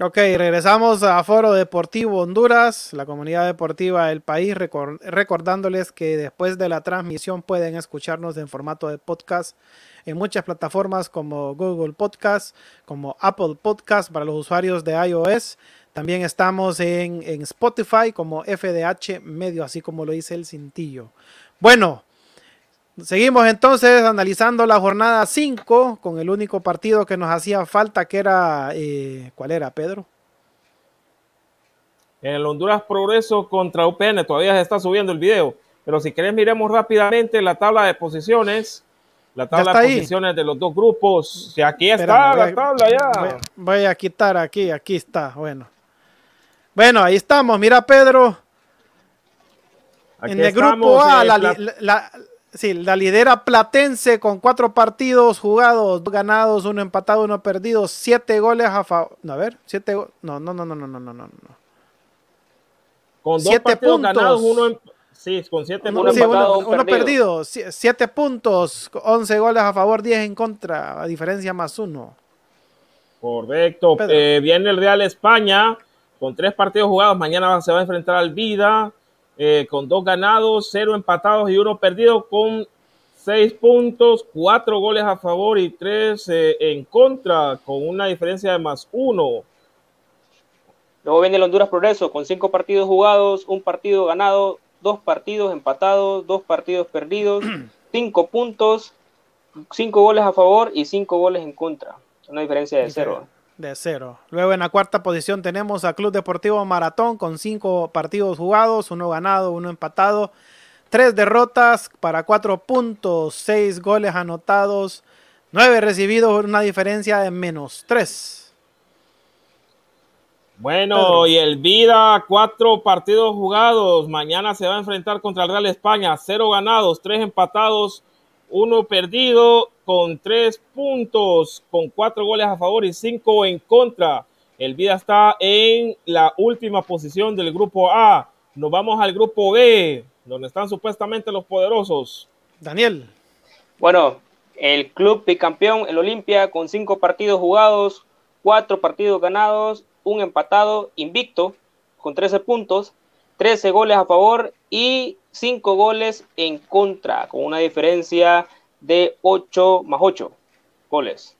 A: Ok, regresamos a Foro Deportivo Honduras, la comunidad deportiva del país, recordándoles que después de la transmisión pueden escucharnos en formato de podcast en muchas plataformas como Google Podcast, como Apple Podcast para los usuarios de iOS. También estamos en, en Spotify como FDH Medio, así como lo dice el cintillo. Bueno, Seguimos entonces analizando la jornada 5 con el único partido que nos hacía falta, que era, eh, ¿cuál era, Pedro?
B: En el Honduras Progreso contra UPN, todavía se está subiendo el video, pero si querés miremos rápidamente la tabla de posiciones, la tabla de posiciones de los dos grupos, si aquí está la tabla ya.
A: Voy, a quitar aquí, aquí está, bueno. Bueno, ahí estamos, mira Pedro. en el grupo A, la, la, Sí, la lidera Platense con cuatro partidos jugados, dos ganados, uno empatado, uno perdido, siete goles a favor. No, a ver, siete. No, no, no, no, no, no, no, no.
B: Con dos siete partidos puntos. ganados, uno. En... Sí, con siete
A: uno, sí, uno, uno, perdido. Siete puntos, once goles a favor, diez en contra, a diferencia más uno.
B: Correcto. Eh, viene el Real España con tres partidos jugados. Mañana se va a enfrentar al Vida. Eh, con dos ganados, cero empatados y uno perdido con seis puntos, cuatro goles a favor y tres eh, en contra, con una diferencia de más uno.
C: Luego viene el Honduras Progreso con cinco partidos jugados, un partido ganado, dos partidos empatados, dos partidos perdidos, cinco puntos, cinco goles a favor y cinco goles en contra. Una diferencia de cero
A: de cero. Luego en la cuarta posición tenemos a Club Deportivo Maratón con cinco partidos jugados, uno ganado, uno empatado, tres derrotas para cuatro puntos, seis goles anotados, nueve recibidos, una diferencia de menos tres.
B: Bueno, y el Vida, cuatro partidos jugados. Mañana se va a enfrentar contra el Real España. Cero ganados, tres empatados, uno perdido con tres puntos, con cuatro goles a favor y cinco en contra. El Vida está en la última posición del grupo A. Nos vamos al grupo B, donde están supuestamente los poderosos.
A: Daniel.
C: Bueno, el club bicampeón, el Olimpia, con cinco partidos jugados, cuatro partidos ganados, un empatado, invicto, con 13 puntos, 13 goles a favor y cinco goles en contra, con una diferencia de 8 más 8 goles.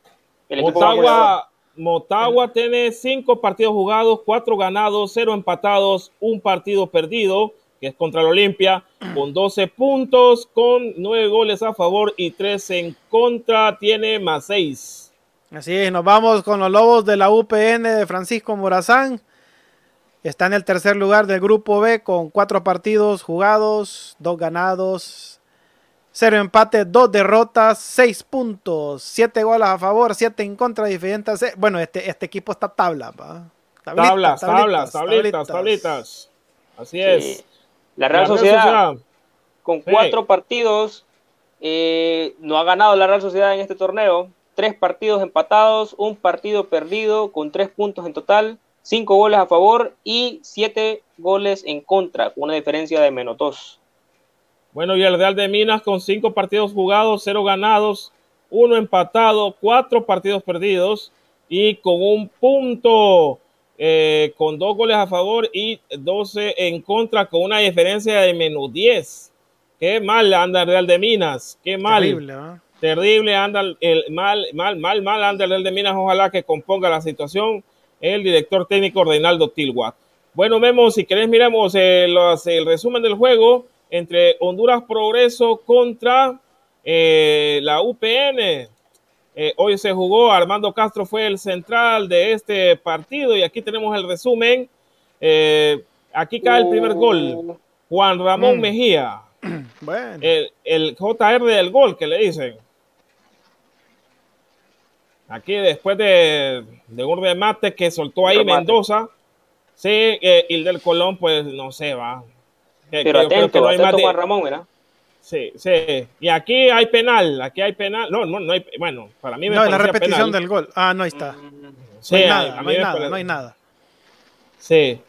B: Motagua, tiene 5 partidos jugados, 4 ganados, 0 empatados, un partido perdido, que es contra el Olimpia, con 12 puntos, con 9 goles a favor y 3 en contra, tiene más 6.
A: Así es, nos vamos con los Lobos de la UPN de Francisco Morazán. Está en el tercer lugar del grupo B con 4 partidos jugados, 2 ganados, Cero empate, dos derrotas, seis puntos, siete goles a favor, siete en contra, diferentes. Bueno, este, este equipo está tabla,
B: tablas, tablas, tablitas, tablitas, Así es.
C: La Real, Sociedad, con cuatro partidos, eh, no ha ganado la Real Sociedad en este torneo. Tres partidos empatados, un partido perdido, con tres puntos en total, cinco goles a favor y siete goles en contra, con una diferencia de menos dos.
B: Bueno, y el Real de Minas con cinco partidos jugados, cero ganados, uno empatado, cuatro partidos perdidos y con un punto, eh, con dos goles a favor y doce en contra, con una diferencia de menos diez. Qué mal anda el Real de Minas, qué mal. Terrible, Terrible anda el mal, mal, mal, mal anda el Real de Minas. Ojalá que componga la situación el director técnico Reinaldo Tilwa. Bueno, vemos, si querés, miramos eh, el resumen del juego entre Honduras Progreso contra eh, la UPN. Eh, hoy se jugó, Armando Castro fue el central de este partido y aquí tenemos el resumen. Eh, aquí cae el primer gol. Juan Ramón mm. Mejía. Bueno. El, JR del gol que le dicen. Aquí después de, un remate que soltó ahí Mendoza. Sí, y el del Colón, pues no sé, va.
C: Pero atento, no atento Juan Ramón, ¿verdad?
B: Sí, sí. Y aquí hay penal, aquí hay penal. No, no, no hay, bueno, para mí me
A: No, la repetición del gol. Ah, no, está. Sí, no hay nada, no hay nada, no hay nada.
B: Sí.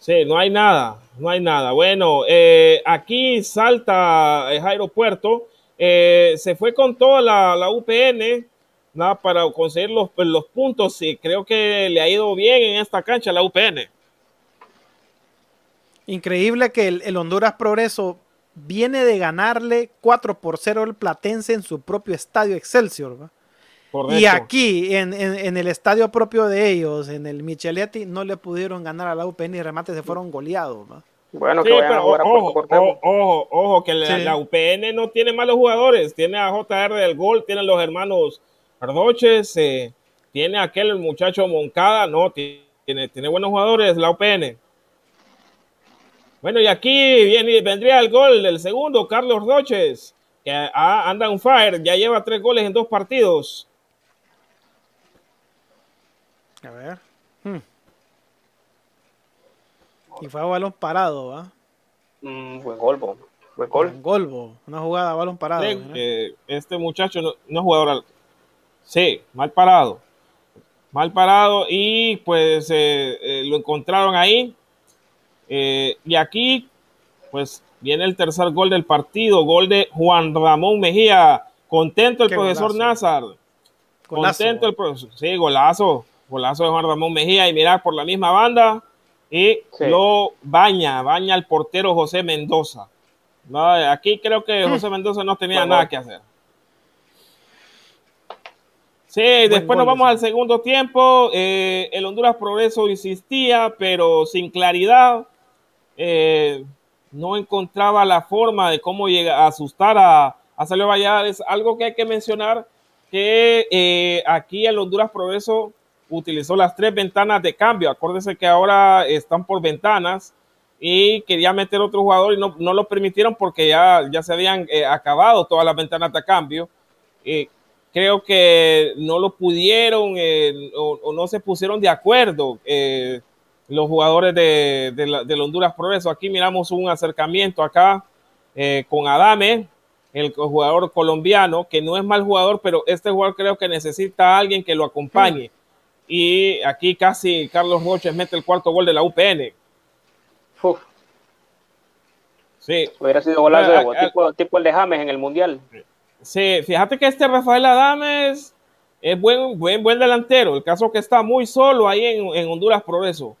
B: Sí, no hay nada, no hay nada. Bueno, eh, aquí salta eh, Jairo Puerto. Eh, se fue con toda la, la UPN. Nada para conseguir los, pues, los puntos y creo que le ha ido bien en esta cancha la UPN.
A: Increíble que el, Honduras Progreso viene de ganarle 4 por 0 al Platense en su propio estadio Excelsior. Y aquí, en, el estadio propio de ellos, en el Micheletti, no le pudieron ganar a la UPN y remate se fueron goleados.
B: Bueno, que vayan a jugar ojo, ojo, ojo, ojo, que la, UPN no tiene malos jugadores. Tiene a JR del Gol, tiene a los hermanos Ardoches, eh, tiene a aquel muchacho Moncada, no, tiene, tiene buenos jugadores la UPN. Bueno, y aquí viene, vendría el gol del segundo, Carlos Roches, que anda un fire, ya lleva tres goles en dos partidos.
A: A ver. Hmm. Y fue a balón parado, ¿va?
C: Mm, buen golbo. Buen
A: gol. golbo. Una jugada a balón parado.
B: este muchacho no, no es jugador. Sí, mal parado. Mal parado y pues eh, eh, lo encontraron ahí eh, y aquí, pues, viene el tercer gol del partido, gol de Juan Ramón Mejía. Contento el profesor Nazar. Contento el profesor. Sí, golazo. Golazo de Juan Ramón Mejía. Y mira, por la misma banda. Y lo baña, baña al portero José Mendoza. aquí creo que José Mendoza no tenía nada que hacer. Sí, después nos vamos al segundo tiempo. Eh, el Honduras Progreso insistía, pero sin claridad. Eh, no encontraba la forma de cómo llegar a asustar a, a Salio Es Algo que hay que mencionar que eh, aquí el Honduras Progreso utilizó las tres ventanas de cambio. Acuérdense que ahora están por ventanas y quería meter otro jugador y no, lo permitieron porque ya, ya se habían acabado todas las ventanas de cambio. Creo que no lo pudieron o, o, no se pusieron de acuerdo los jugadores de, de, Honduras Progreso. Aquí miramos un acercamiento acá eh, con Adame, el jugador colombiano, que no es mal jugador, pero este jugador creo que necesita a alguien que lo acompañe. Y aquí casi Carlos Roches mete el cuarto gol de la UPN.
C: Sí. Hubiera sido golazo ah, ah, tipo, tipo, el de James en el Mundial.
B: Sí, fíjate que este Rafael Adames es buen, buen, buen delantero. El caso que está muy solo ahí en, en Honduras Progreso.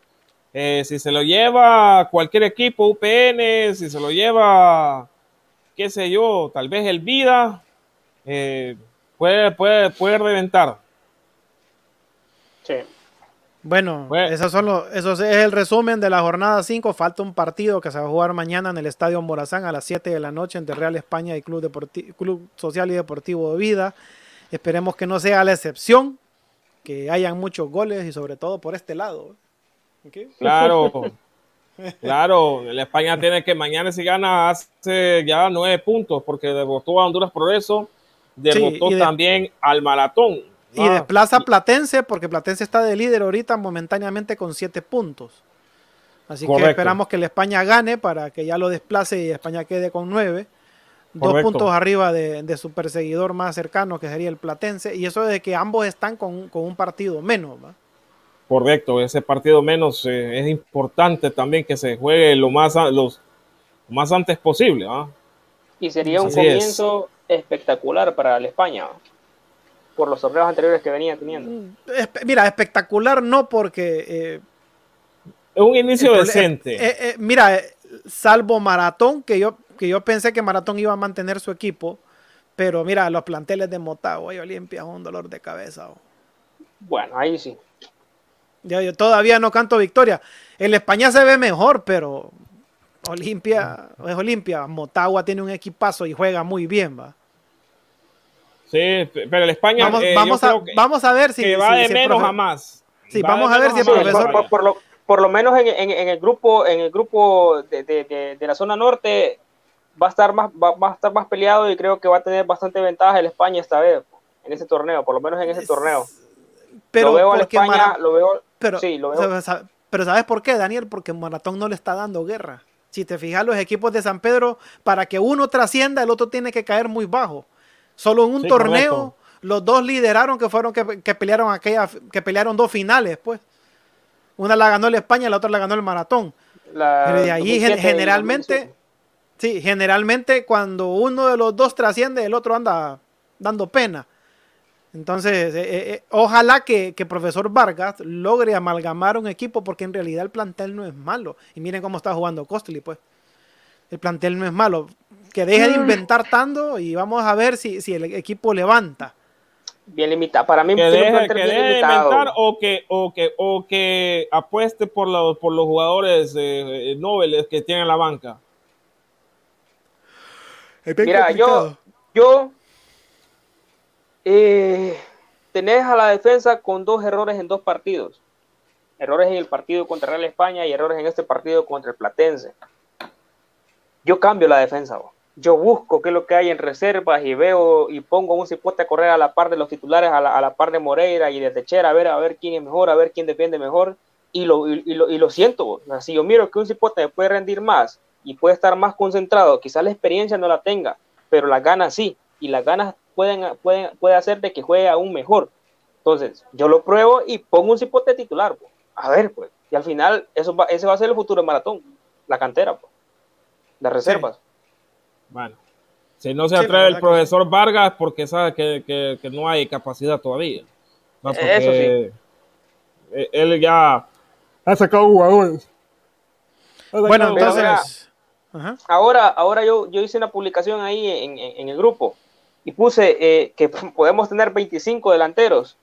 B: Eh, si se lo lleva cualquier equipo, UPN, si se lo lleva, qué sé yo, tal vez el Vida, eh, puede, puede, puede reventar.
A: Sí. Bueno, esos son los, eso es el resumen de la jornada 5. Falta un partido que se va a jugar mañana en el Estadio Morazán a las 7 de la noche entre Real España y Club, Club Social y Deportivo de Vida. Esperemos que no sea la excepción, que hayan muchos goles y sobre todo por este lado.
B: Claro, claro. La España tiene que mañana si gana hace ya nueve puntos porque derrotó a Honduras Progreso, derrotó también al Maratón.
A: Y desplaza a Platense porque Platense está de líder ahorita momentáneamente con siete puntos. Así que esperamos que la España gane para que ya lo desplace y España quede con nueve. Dos puntos arriba de, su perseguidor más cercano, que sería el Platense. Y eso es de que ambos están con, un partido menos.
B: Correcto, ese partido menos eh, es importante también que se juegue lo más, los, más antes posible.
C: Y sería un comienzo espectacular para la España por los torneos anteriores que venía teniendo.
A: Mira, espectacular no porque... Eh,
B: es un inicio decente.
A: Eh, mira, salvo Maratón, que yo, que yo pensé que Maratón iba a mantener su equipo, pero mira, los planteles de Motagua y Olimpia un dolor de cabeza.
C: Bueno, ahí sí.
A: Yo, todavía no canto victoria. El España se ve mejor, pero Olimpia es Olimpia. Motagua tiene un equipazo y juega muy bien, va.
B: Sí, pero el España.
A: Vamos, eh, vamos, a, vamos a ver si.
B: Que va de menos a más.
A: Sí, vamos a ver si el profesor.
C: Por, lo, por lo menos en, en, el grupo, en el grupo de, de, de, la zona norte va a estar más va, va, a estar más peleado y creo que va a tener bastante ventaja el España esta vez en ese torneo, por lo menos en ese torneo.
A: Pero
C: lo veo España, lo veo
A: pero, pero ¿sabes por qué, Daniel? Porque Maratón no le está dando guerra. Si te fijas, los equipos de San Pedro, para que uno trascienda, el otro tiene que caer muy bajo. Solo en un torneo, los dos lideraron que fueron que, pelearon aquella, que pelearon dos finales, pues. Una la ganó el España, la otra la ganó el Maratón. Pero de ahí generalmente, sí, generalmente cuando uno de los dos trasciende, el otro anda dando pena. Entonces, eh, eh, ojalá que, que, profesor Vargas logre amalgamar un equipo porque en realidad el plantel no es malo. Y miren cómo está jugando Costly, pues. El plantel no es malo. Que deje de mm. inventar tanto y vamos a ver si, si el equipo levanta.
C: Bien limitado. Para mí,
B: que deje, que de inventar o que, o, que, o que apueste por los, por los jugadores eh, nobles que tienen la banca.
C: Mira, yo, yo eh, tenés a la defensa con dos errores en dos partidos. Errores en el partido contra Real España y errores en este partido contra el Platense. Yo cambio la defensa. Yo busco qué es lo que hay en reservas y veo y pongo un cipote a correr a la par de los titulares, a la, par de Moreira y de Techera, a ver, a ver quién es mejor, a ver quién defiende mejor. Y lo, y, lo, y lo siento. Si yo miro que un cipote puede rendir más y puede estar más concentrado, quizás la experiencia no la tenga, pero las ganas sí. Y las ganas pueden, pueden, puede hacer de que juegue aún mejor. Entonces, yo lo pruebo y pongo un cipote titular. Pues. A ver, pues. Y al final, eso va, ese va a ser el futuro del maratón. La cantera, pues. Las reservas.
B: Bueno. Si no se atreve el profesor Vargas porque sabe que, no hay capacidad todavía. Eso sí. E, él ya ha sacado jugadores.
A: Bueno, entonces.
C: Ahora, ahora yo, yo hice una publicación ahí en el grupo y puse eh, que podemos tener 25 delanteros.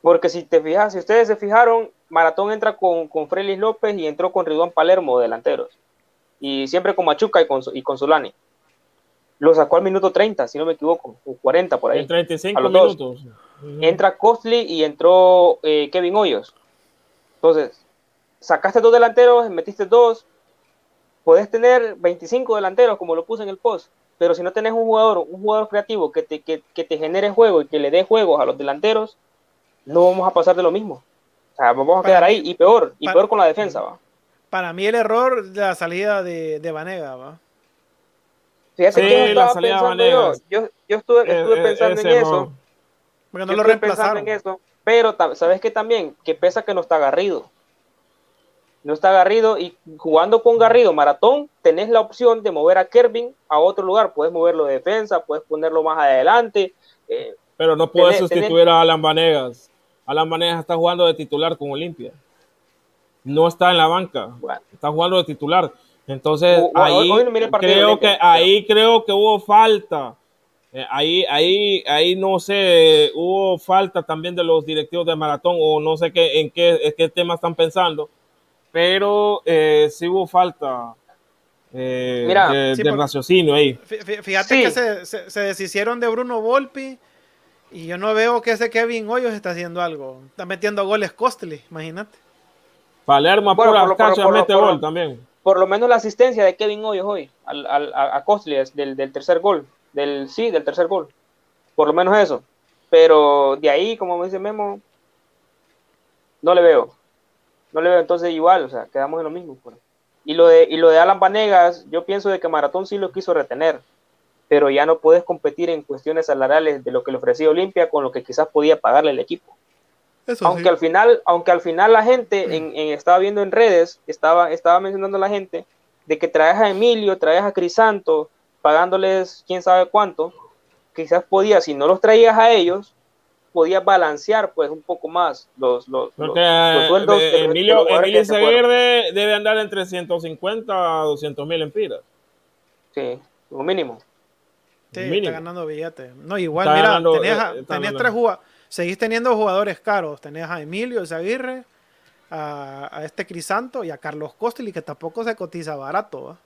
C: Porque si te fijas, si ustedes se fijaron, Maratón entra con, con Frelis López y entró con Ridón Palermo delanteros. Y siempre con Machuca y con, y con Solani. Lo sacó al minuto 30, si no me equivoco, o 40 por ahí.
B: En 35 minutos.
C: Entra Costly y entró eh, Kevin Hoyos. Entonces, sacaste dos delanteros, metiste dos. Podés tener 25 delanteros, como lo puse en el post pero si no tenés un jugador, un jugador creativo que te, que, te genere juego y que le dé juegos a los delanteros, no vamos a pasar de lo mismo. O sea, vamos a quedar ahí y peor, y peor con la defensa, va.
A: Para mí el error de la salida de, de Vanega, va.
C: Fíjate que estaba pensando yo. yo. Yo, estuve, eh, estuve eh, pensando en eso.
A: Porque no lo reemplazaron. En eso,
C: pero sabes que también, que pesa que no está Garrido no está Garrido y jugando con Garrido maratón, tenés la opción de mover a Kervin a otro lugar. Puedes moverlo de defensa, puedes ponerlo más adelante. Eh,
B: Pero no puedes sustituir a Alan Vanegas. Alan Vanegas está jugando de titular con Olimpia. No está en la banca, está jugando de titular. Entonces, ahí, creo que, ahí creo que hubo falta. Eh, ahí, ahí, ahí no sé, hubo falta también de los directivos de maratón o no sé qué, en qué, en qué tema están pensando pero eh, sí hubo falta eh, de, raciocinio ahí.
A: Fíjate que se, se, deshicieron de Bruno Volpi y yo no veo que ese Kevin Hoyos está haciendo algo. Está metiendo goles Costly, imagínate.
B: Palermo bueno, por, mete gol también.
C: Por lo menos la asistencia de Kevin Hoyos hoy al, al, a Costly del, del tercer gol. Del, sí, del tercer gol. Por lo menos eso. Pero de ahí, como me dice Memo, no le veo no le veo entonces igual, o sea, quedamos en lo mismo. Pues. Y lo de, y lo de Alan Vanegas, yo pienso de que Maratón sí lo quiso retener, pero ya no puedes competir en cuestiones salariales de lo que le ofrecía Olimpia con lo que quizás podía pagarle el equipo. Aunque al final, aunque al final la gente en, estaba viendo en redes, estaba, estaba mencionando la gente de que traes a Emilio, traes a Crisanto, pagándoles quién sabe cuánto, quizás podía, si no los traías a ellos, podía balancear pues un poco más los, los,
B: sueldos. Emilio, Emilio debe andar entre 150 a 200 mil empiras.
C: Sí, lo mínimo.
A: Sí, está ganando billetes. No, igual, mira, tenías, tenías tres jugadores. Seguís teniendo jugadores caros. Tenés a Emilio Zaguirre, a, a, este Crisanto y a Carlos Costly, que tampoco se cotiza barato.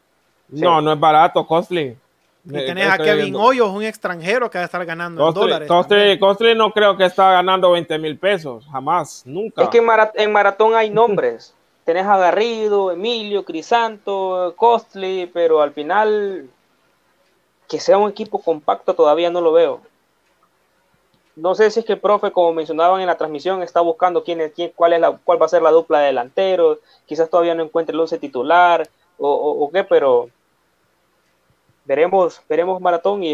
B: No, no es barato, Costly.
A: Y tenés a Kevin Hoyos, un extranjero que va a estar ganando en dólares.
B: Costly, no creo que está ganando 20 mil pesos, jamás, nunca.
C: Es que en, maratón hay nombres. tenés a Garrido, Emilio, Crisanto, Costly, pero al final que sea un equipo compacto todavía no lo veo. No sé si es que el profe, como mencionaban en la transmisión, está buscando quién es, quién, cuál, es la, cuál va a ser la dupla de delanteros. Quizás todavía no encuentre el once titular o, o qué, pero veremos, veremos maratón y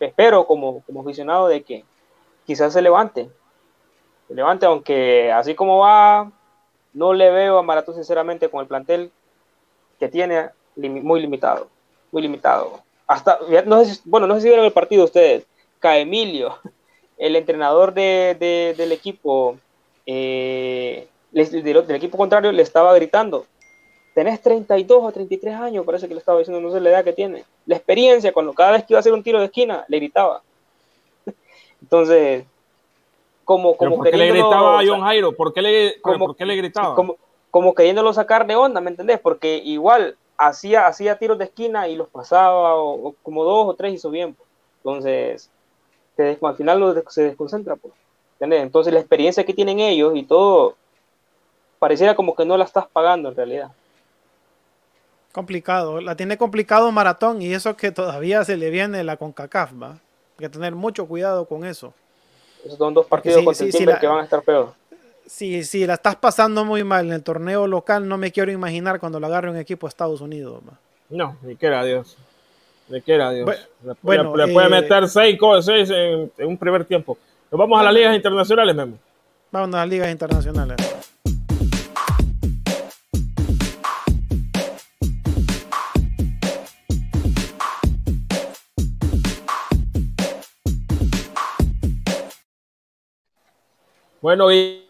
C: espero como, como aficionado de que quizás se levante. Se levante, aunque así como va, no le veo a maratón sinceramente con el plantel que tiene muy limitado. Muy limitado. Hasta, no sé bueno, no sé si vieron el partido ustedes. Caemilio el entrenador de, del equipo, eh, del, equipo contrario, le estaba gritando, tenés 32 o 33 años, parece que le estaba diciendo, no sé la edad que tiene. La experiencia, cuando cada vez que iba a hacer un tiro de esquina, le gritaba. Entonces, como, como
B: ¿Por qué le gritaba a John Jairo? ¿Por qué le, ¿por qué le gritaba?
C: Como, como queriéndolo sacar de onda, ¿me entendés? Porque igual hacía, hacía tiros de esquina y los pasaba, o, como dos o tres hizo bien. Pues. Al final se desconcentra. Pues. Entonces, la experiencia que tienen ellos y todo, pareciera como que no la estás pagando en realidad.
A: Complicado, la tiene complicado Maratón y eso que todavía se le viene la CONCACAF, ¿va? Hay que tener mucho cuidado con eso.
C: Esos son dos partidos contra el que van a estar peor
A: si, si la estás pasando muy mal en el torneo local, no me quiero imaginar cuando lo agarre un equipo de Estados Unidos.
B: No, ni quiera Dios. Ni quiera Dios. Bueno, le, puede eh, meter seis, seis en, en, un primer tiempo. Nos vamos a las ligas internacionales, Memo.
A: Vamos a las ligas internacionales.
B: Bueno, y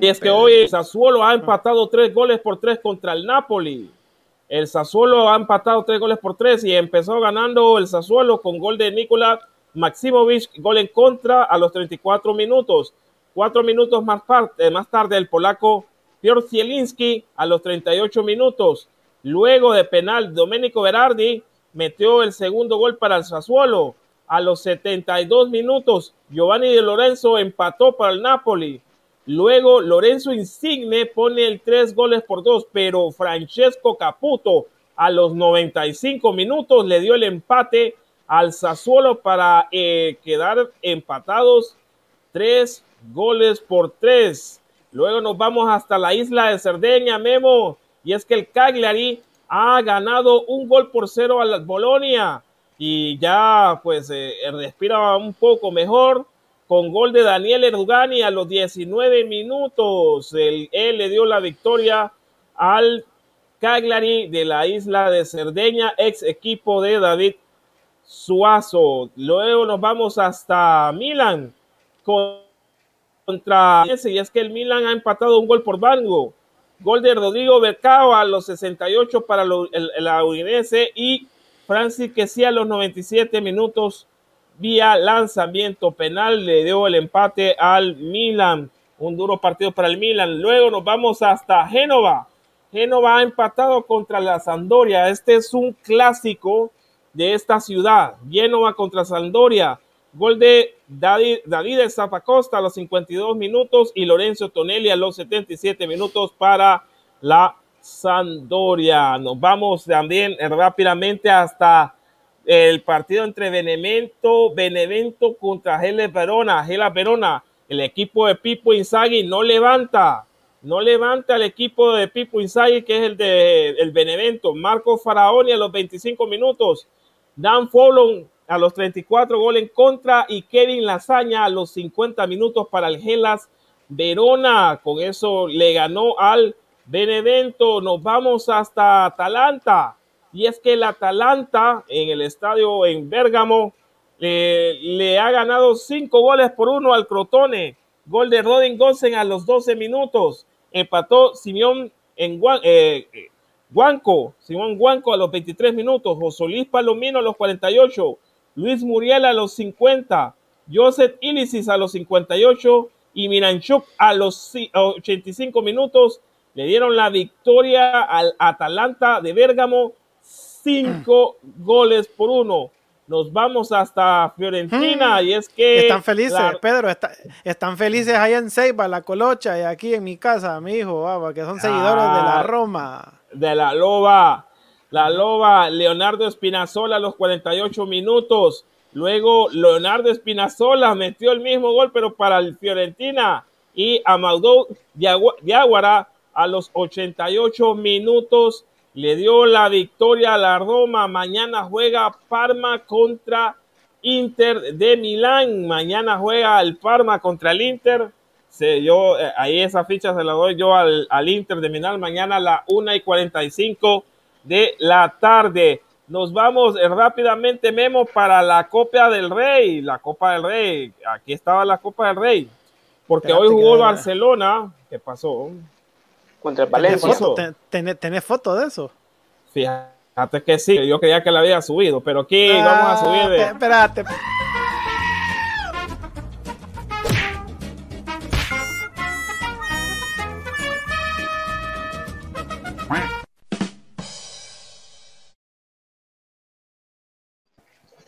B: Y es que hoy Sassuolo ha empatado tres goles por tres contra el Napoli. El Sassuolo ha empatado tres goles por tres y empezó ganando el Sassuolo con gol de Nikola Maximovic, gol en contra a los 34 minutos. Cuatro minutos más, eh, más tarde, el polaco Piotr Zielinski a los 38 minutos. Luego de penal, Domenico Berardi metió el segundo gol para el Sassuolo. A los 72 minutos, Giovanni de Lorenzo empató para el Napoli. Luego Lorenzo Insigne pone el tres goles por dos, pero Francesco Caputo a los 95 minutos le dio el empate al Sassuolo para eh, quedar empatados tres goles por tres. Luego nos vamos hasta la isla de Cerdeña, Memo, y es que el Cagliari ha ganado un gol por cero a la Bolonia y ya pues eh, respira un poco mejor con gol de Daniel Erdugani a los 19 minutos. él le dio la victoria al Cagliari de la isla de Cerdeña, ex equipo de David Suazo. Luego nos vamos hasta Milan contra y es que el Milan ha empatado un gol por Bango. Gol de Rodrigo Bercao a los 68 para el, la Udinese y Francis que sí a los 97 minutos vía lanzamiento penal le dio el empate al Milan. Un duro partido para el Milan. Luego nos vamos hasta Génova. Génova ha empatado contra la Sandoria. Este es un clásico de esta ciudad. Génova contra Sandoria. Gol de David, Zapacosta a los 52 minutos y Lorenzo Tonelli a los 77 minutos para la Sandoria. Nos vamos también rápidamente hasta el partido entre Benevento, Benevento contra Gela Verona, Gela Verona, el equipo de Pipo Inzaghi no levanta, no levanta el equipo de Pipo Inzaghi que es el de el Benevento, Marco Faraoni a los 25 minutos, Dan Folon a los 34 goles en contra. Y Kevin Lasaña a los 50 minutos para el Gelas Verona, con eso le ganó al Benevento, nos vamos hasta Atalanta, y es que el Atalanta en el estadio en Bérgamo le ha ganado cinco goles por uno al Crotone. Gol de Rodin Gosen a los 12 minutos. Empató Simón en eh, Guanco, Simón Guanco a los 23 minutos. Josolís Palomino a los 48. Luis Muriel a los 50. Joseph Ilisis a los 58 y Miranchuk a los 85 minutos le dieron la victoria al Atalanta de Bérgamo cinco goles por uno. Nos vamos hasta Fiorentina y es que...
A: Están felices, Pedro, están felices allá en Ceiba, La Colocha y aquí en mi casa, mi hijo, que son seguidores de la ah, Roma.
B: De la Loba. La Loba, Leonardo Espinazola a los 48 minutos. Luego Leonardo Espinazola metió el mismo gol, pero para el Fiorentina. Y Amadou Diaguara a los 88 minutos le dio la victoria a la Roma. Mañana juega Parma contra Inter de Milán. Mañana juega el Parma contra el Inter. yo, eh, ahí esa ficha se la doy yo al, Inter de Milán. Mañana a la 1 y 45 de la tarde. nos vamos eh, rápidamente, Memo, para la Copa del Rey. La Copa del Rey. Aquí estaba la Copa del Rey. Porque hoy jugó Barcelona. ¿Qué pasó?
C: Contra el Valencia.
A: ¿Tenés foto de eso?
B: Fíjate que sí. Yo creía que la había subido. Pero aquí vamos a subir. De...
A: Espérate.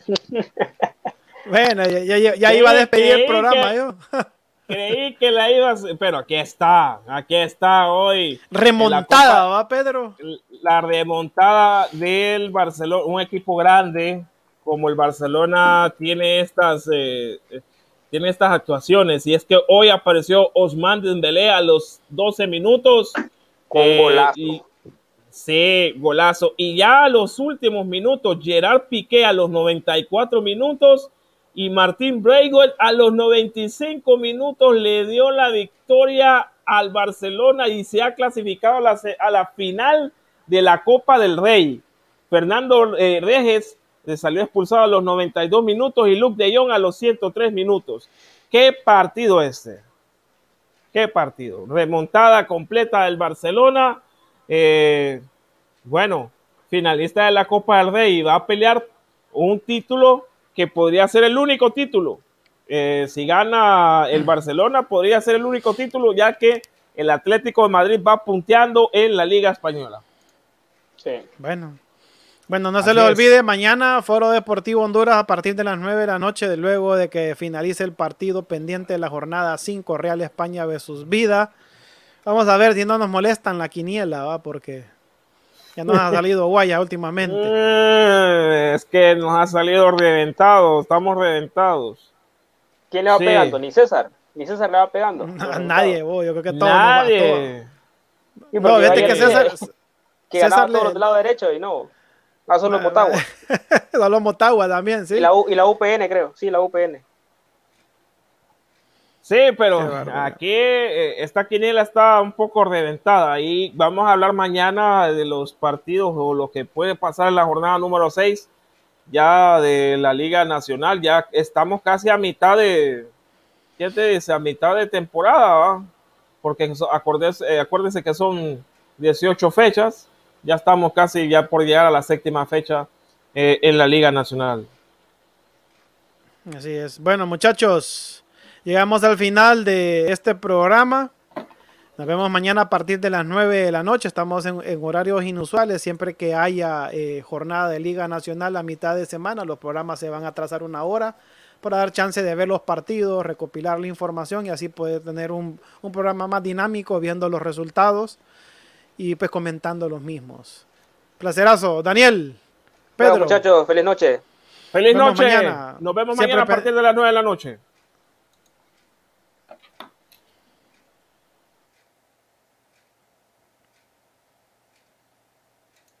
A: bueno, ya, iba a despedir el programa yo.
B: creí que la ibas, pero aquí está, aquí está hoy.
A: Remontada, ¿va, Pedro?
B: La remontada del Barcelona, un equipo grande como el Barcelona tiene estas, eh, tiene estas actuaciones. Y es que hoy apareció Osman Dembélé a los 12 minutos.
C: Con eh, golazo.
B: Sí, golazo. Y ya a los últimos minutos, Gerard Piqué a los 94 minutos y Martín Breigold a los 95 minutos le dio la victoria al Barcelona y se ha clasificado a la, final de la Copa del Rey. Fernando eh, se salió expulsado a los 92 minutos y Luke de Jong a los 103 minutos. ¿Qué partido este? ¿Qué partido? Remontada completa del Barcelona eh, bueno, finalista de la Copa del Rey, va a pelear un título que podría ser el único título. Eh, si gana el Barcelona, podría ser el único título, ya que el Atlético de Madrid va punteando en la Liga Española.
A: Sí. Bueno. Bueno, no se le olvide, mañana Foro Deportivo Honduras a partir de las 9 de la noche, luego de que finalice el partido pendiente de la jornada 5 Real España versus Vida. Vamos a ver si no nos molestan la quiniela, ¿va? Porque ya nos ha salido guaya últimamente.
B: Eh, es que nos ha salido reventados, estamos reventados.
C: ¿Quién le va pegando? ¿Ni César? ¿Ni César le va pegando?
A: nadie, yo creo que todos.
B: Nadie.
A: No, vete que César...
C: Que César ganaba todos los lados derecho y no. Ah, solo Motagua.
A: solo Motagua también, sí.
C: Y la, y la UPN, creo. Sí, la UPN.
B: Sí, pero aquí eh, esta quiniela está un poco reventada y vamos a hablar mañana de los partidos o lo que puede pasar en la jornada número 6 ya de la Liga Nacional. Ya estamos casi a mitad de, ¿qué te dice? A mitad de temporada, porque acuérdense, eh, acuérdense que son 18 fechas. Ya estamos casi ya por llegar a la séptima fecha eh, en la Liga Nacional.
A: Así es. Bueno, muchachos. Llegamos al final de este programa. Nos vemos mañana a partir de las 9 de la noche. Estamos en, horarios inusuales. Siempre que haya eh, jornada de Liga Nacional a mitad de semana, los programas se van a trazar una hora para dar chance de ver los partidos, recopilar la información y así poder tener un, programa más dinámico viendo los resultados y pues comentando los mismos. Placerazo. Daniel.
C: Pedro. muchachos, feliz noche.
B: Feliz noche. Nos vemos mañana a partir de las 9 de la noche.